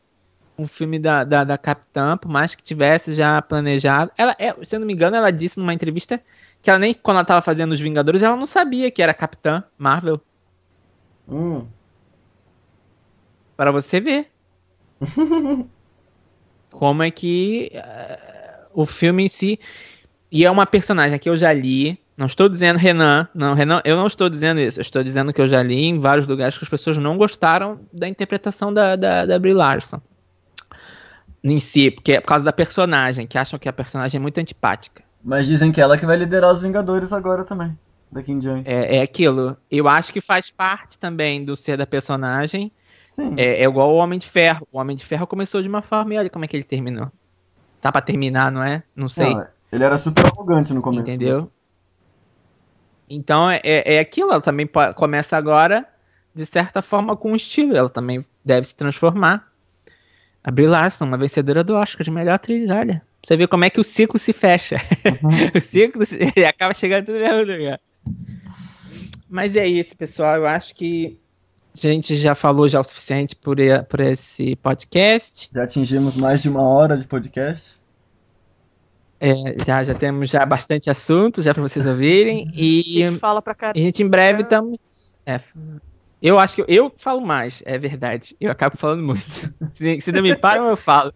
um filme da, da, da Capitã, por mais que tivesse já planejado. Ela, é, se eu não me engano, ela disse numa entrevista que ela nem quando ela tava fazendo os Vingadores, ela não sabia que era Capitã Marvel. Hum. Para você ver. <laughs> Como é que eh, o filme em si. E é uma personagem que eu já li. Não estou dizendo Renan. Não, Renan, eu não estou dizendo isso. Eu estou dizendo que eu já li em vários lugares que as pessoas não gostaram da interpretação da, da, da Brie Larson. Em si, porque é por causa da personagem, que acham que a personagem é muito antipática. Mas dizem que ela que vai liderar os Vingadores agora também. Daqui em diante. É, é aquilo. Eu acho que faz parte também do ser da personagem. Sim. É, é igual o Homem de Ferro. O Homem de Ferro começou de uma forma e olha como é que ele terminou. Tá pra terminar, não é? Não sei. Não, ele era super arrogante no começo. né? entendeu? Então é, é é aquilo. Ela também começa agora, de certa forma, com um estilo. Ela também deve se transformar. A Brie Larson, uma vencedora do Oscar de melhor atriz, olha. Você vê como é que o ciclo se fecha. Uhum. <laughs> o ciclo se, <laughs> acaba chegando tudo no mesmo lugar. Mas é isso, pessoal. Eu acho que a gente já falou já o suficiente por, por esse podcast. Já atingimos mais de uma hora de podcast. É, já, já temos já bastante assunto já para vocês ouvirem. E, a gente fala pra a gente em breve estamos. É, eu acho que eu, eu, falo mais, é verdade. Eu acabo falando muito. <laughs> Se, se não me param, eu falo.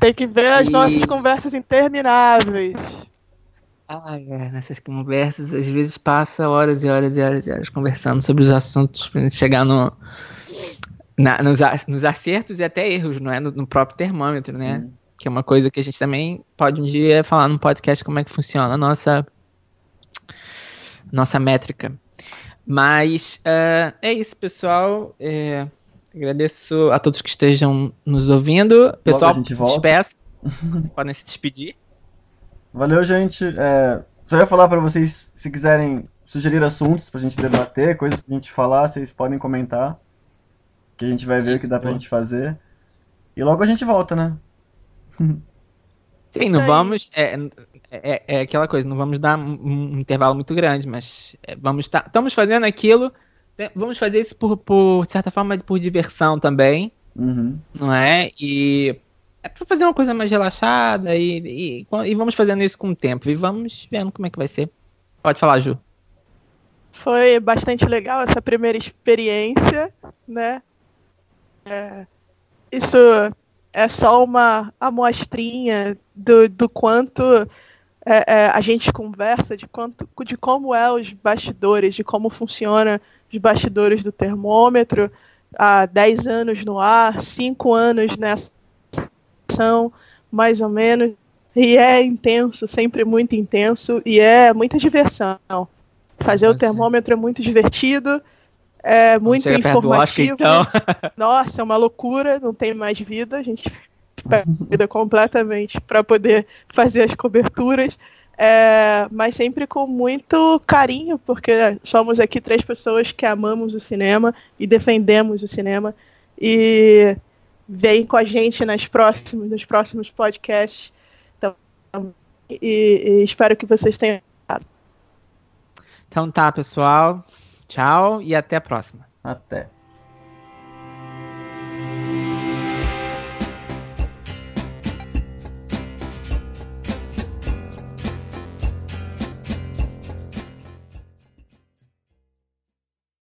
Tem que ver as e... nossas conversas intermináveis. Ah, é, nessas conversas, às vezes passa horas e horas e horas e horas conversando sobre os assuntos pra gente chegar no, na, nos, nos, acertos e até erros, não é? No, no próprio termômetro, né? Sim. Que é uma coisa que a gente também pode um dia falar no podcast como é que funciona a nossa, nossa métrica. Mas uh, é isso, pessoal. É, agradeço a todos que estejam nos ouvindo. Pessoal, se despeça. Vocês <laughs> podem se despedir. Valeu, gente. É, só ia falar para vocês, se quiserem sugerir assuntos pra gente debater, coisas pra gente falar, vocês podem comentar. Que a gente vai ver o que dá pra gente fazer. E logo a gente volta, né? Sim, não vamos. É, é, é, aquela coisa, não vamos dar um, um intervalo muito grande, mas é, vamos tá, estamos fazendo aquilo. Vamos fazer isso por, por de certa forma, por diversão também. Uhum. Não é? E é para fazer uma coisa mais relaxada e, e, e, vamos fazendo isso com o tempo e vamos vendo como é que vai ser. Pode falar, Ju. Foi bastante legal essa primeira experiência, né? É, isso é só uma amostrinha do, do quanto é, é, a gente conversa, de, quanto, de como é os bastidores, de como funciona os bastidores do termômetro, há 10 anos no ar, 5 anos nessa são mais ou menos. E é intenso, sempre muito intenso, e é muita diversão. Fazer Nossa. o termômetro é muito divertido, é muito informativo. Oscar, então. <laughs> Nossa, é uma loucura, não tem mais vida, a gente perde completamente para poder fazer as coberturas. É, mas sempre com muito carinho, porque somos aqui três pessoas que amamos o cinema e defendemos o cinema. E vem com a gente nas próximos, nos próximos podcasts. Então, e, e espero que vocês tenham Então tá, pessoal. Tchau e até a próxima. Até.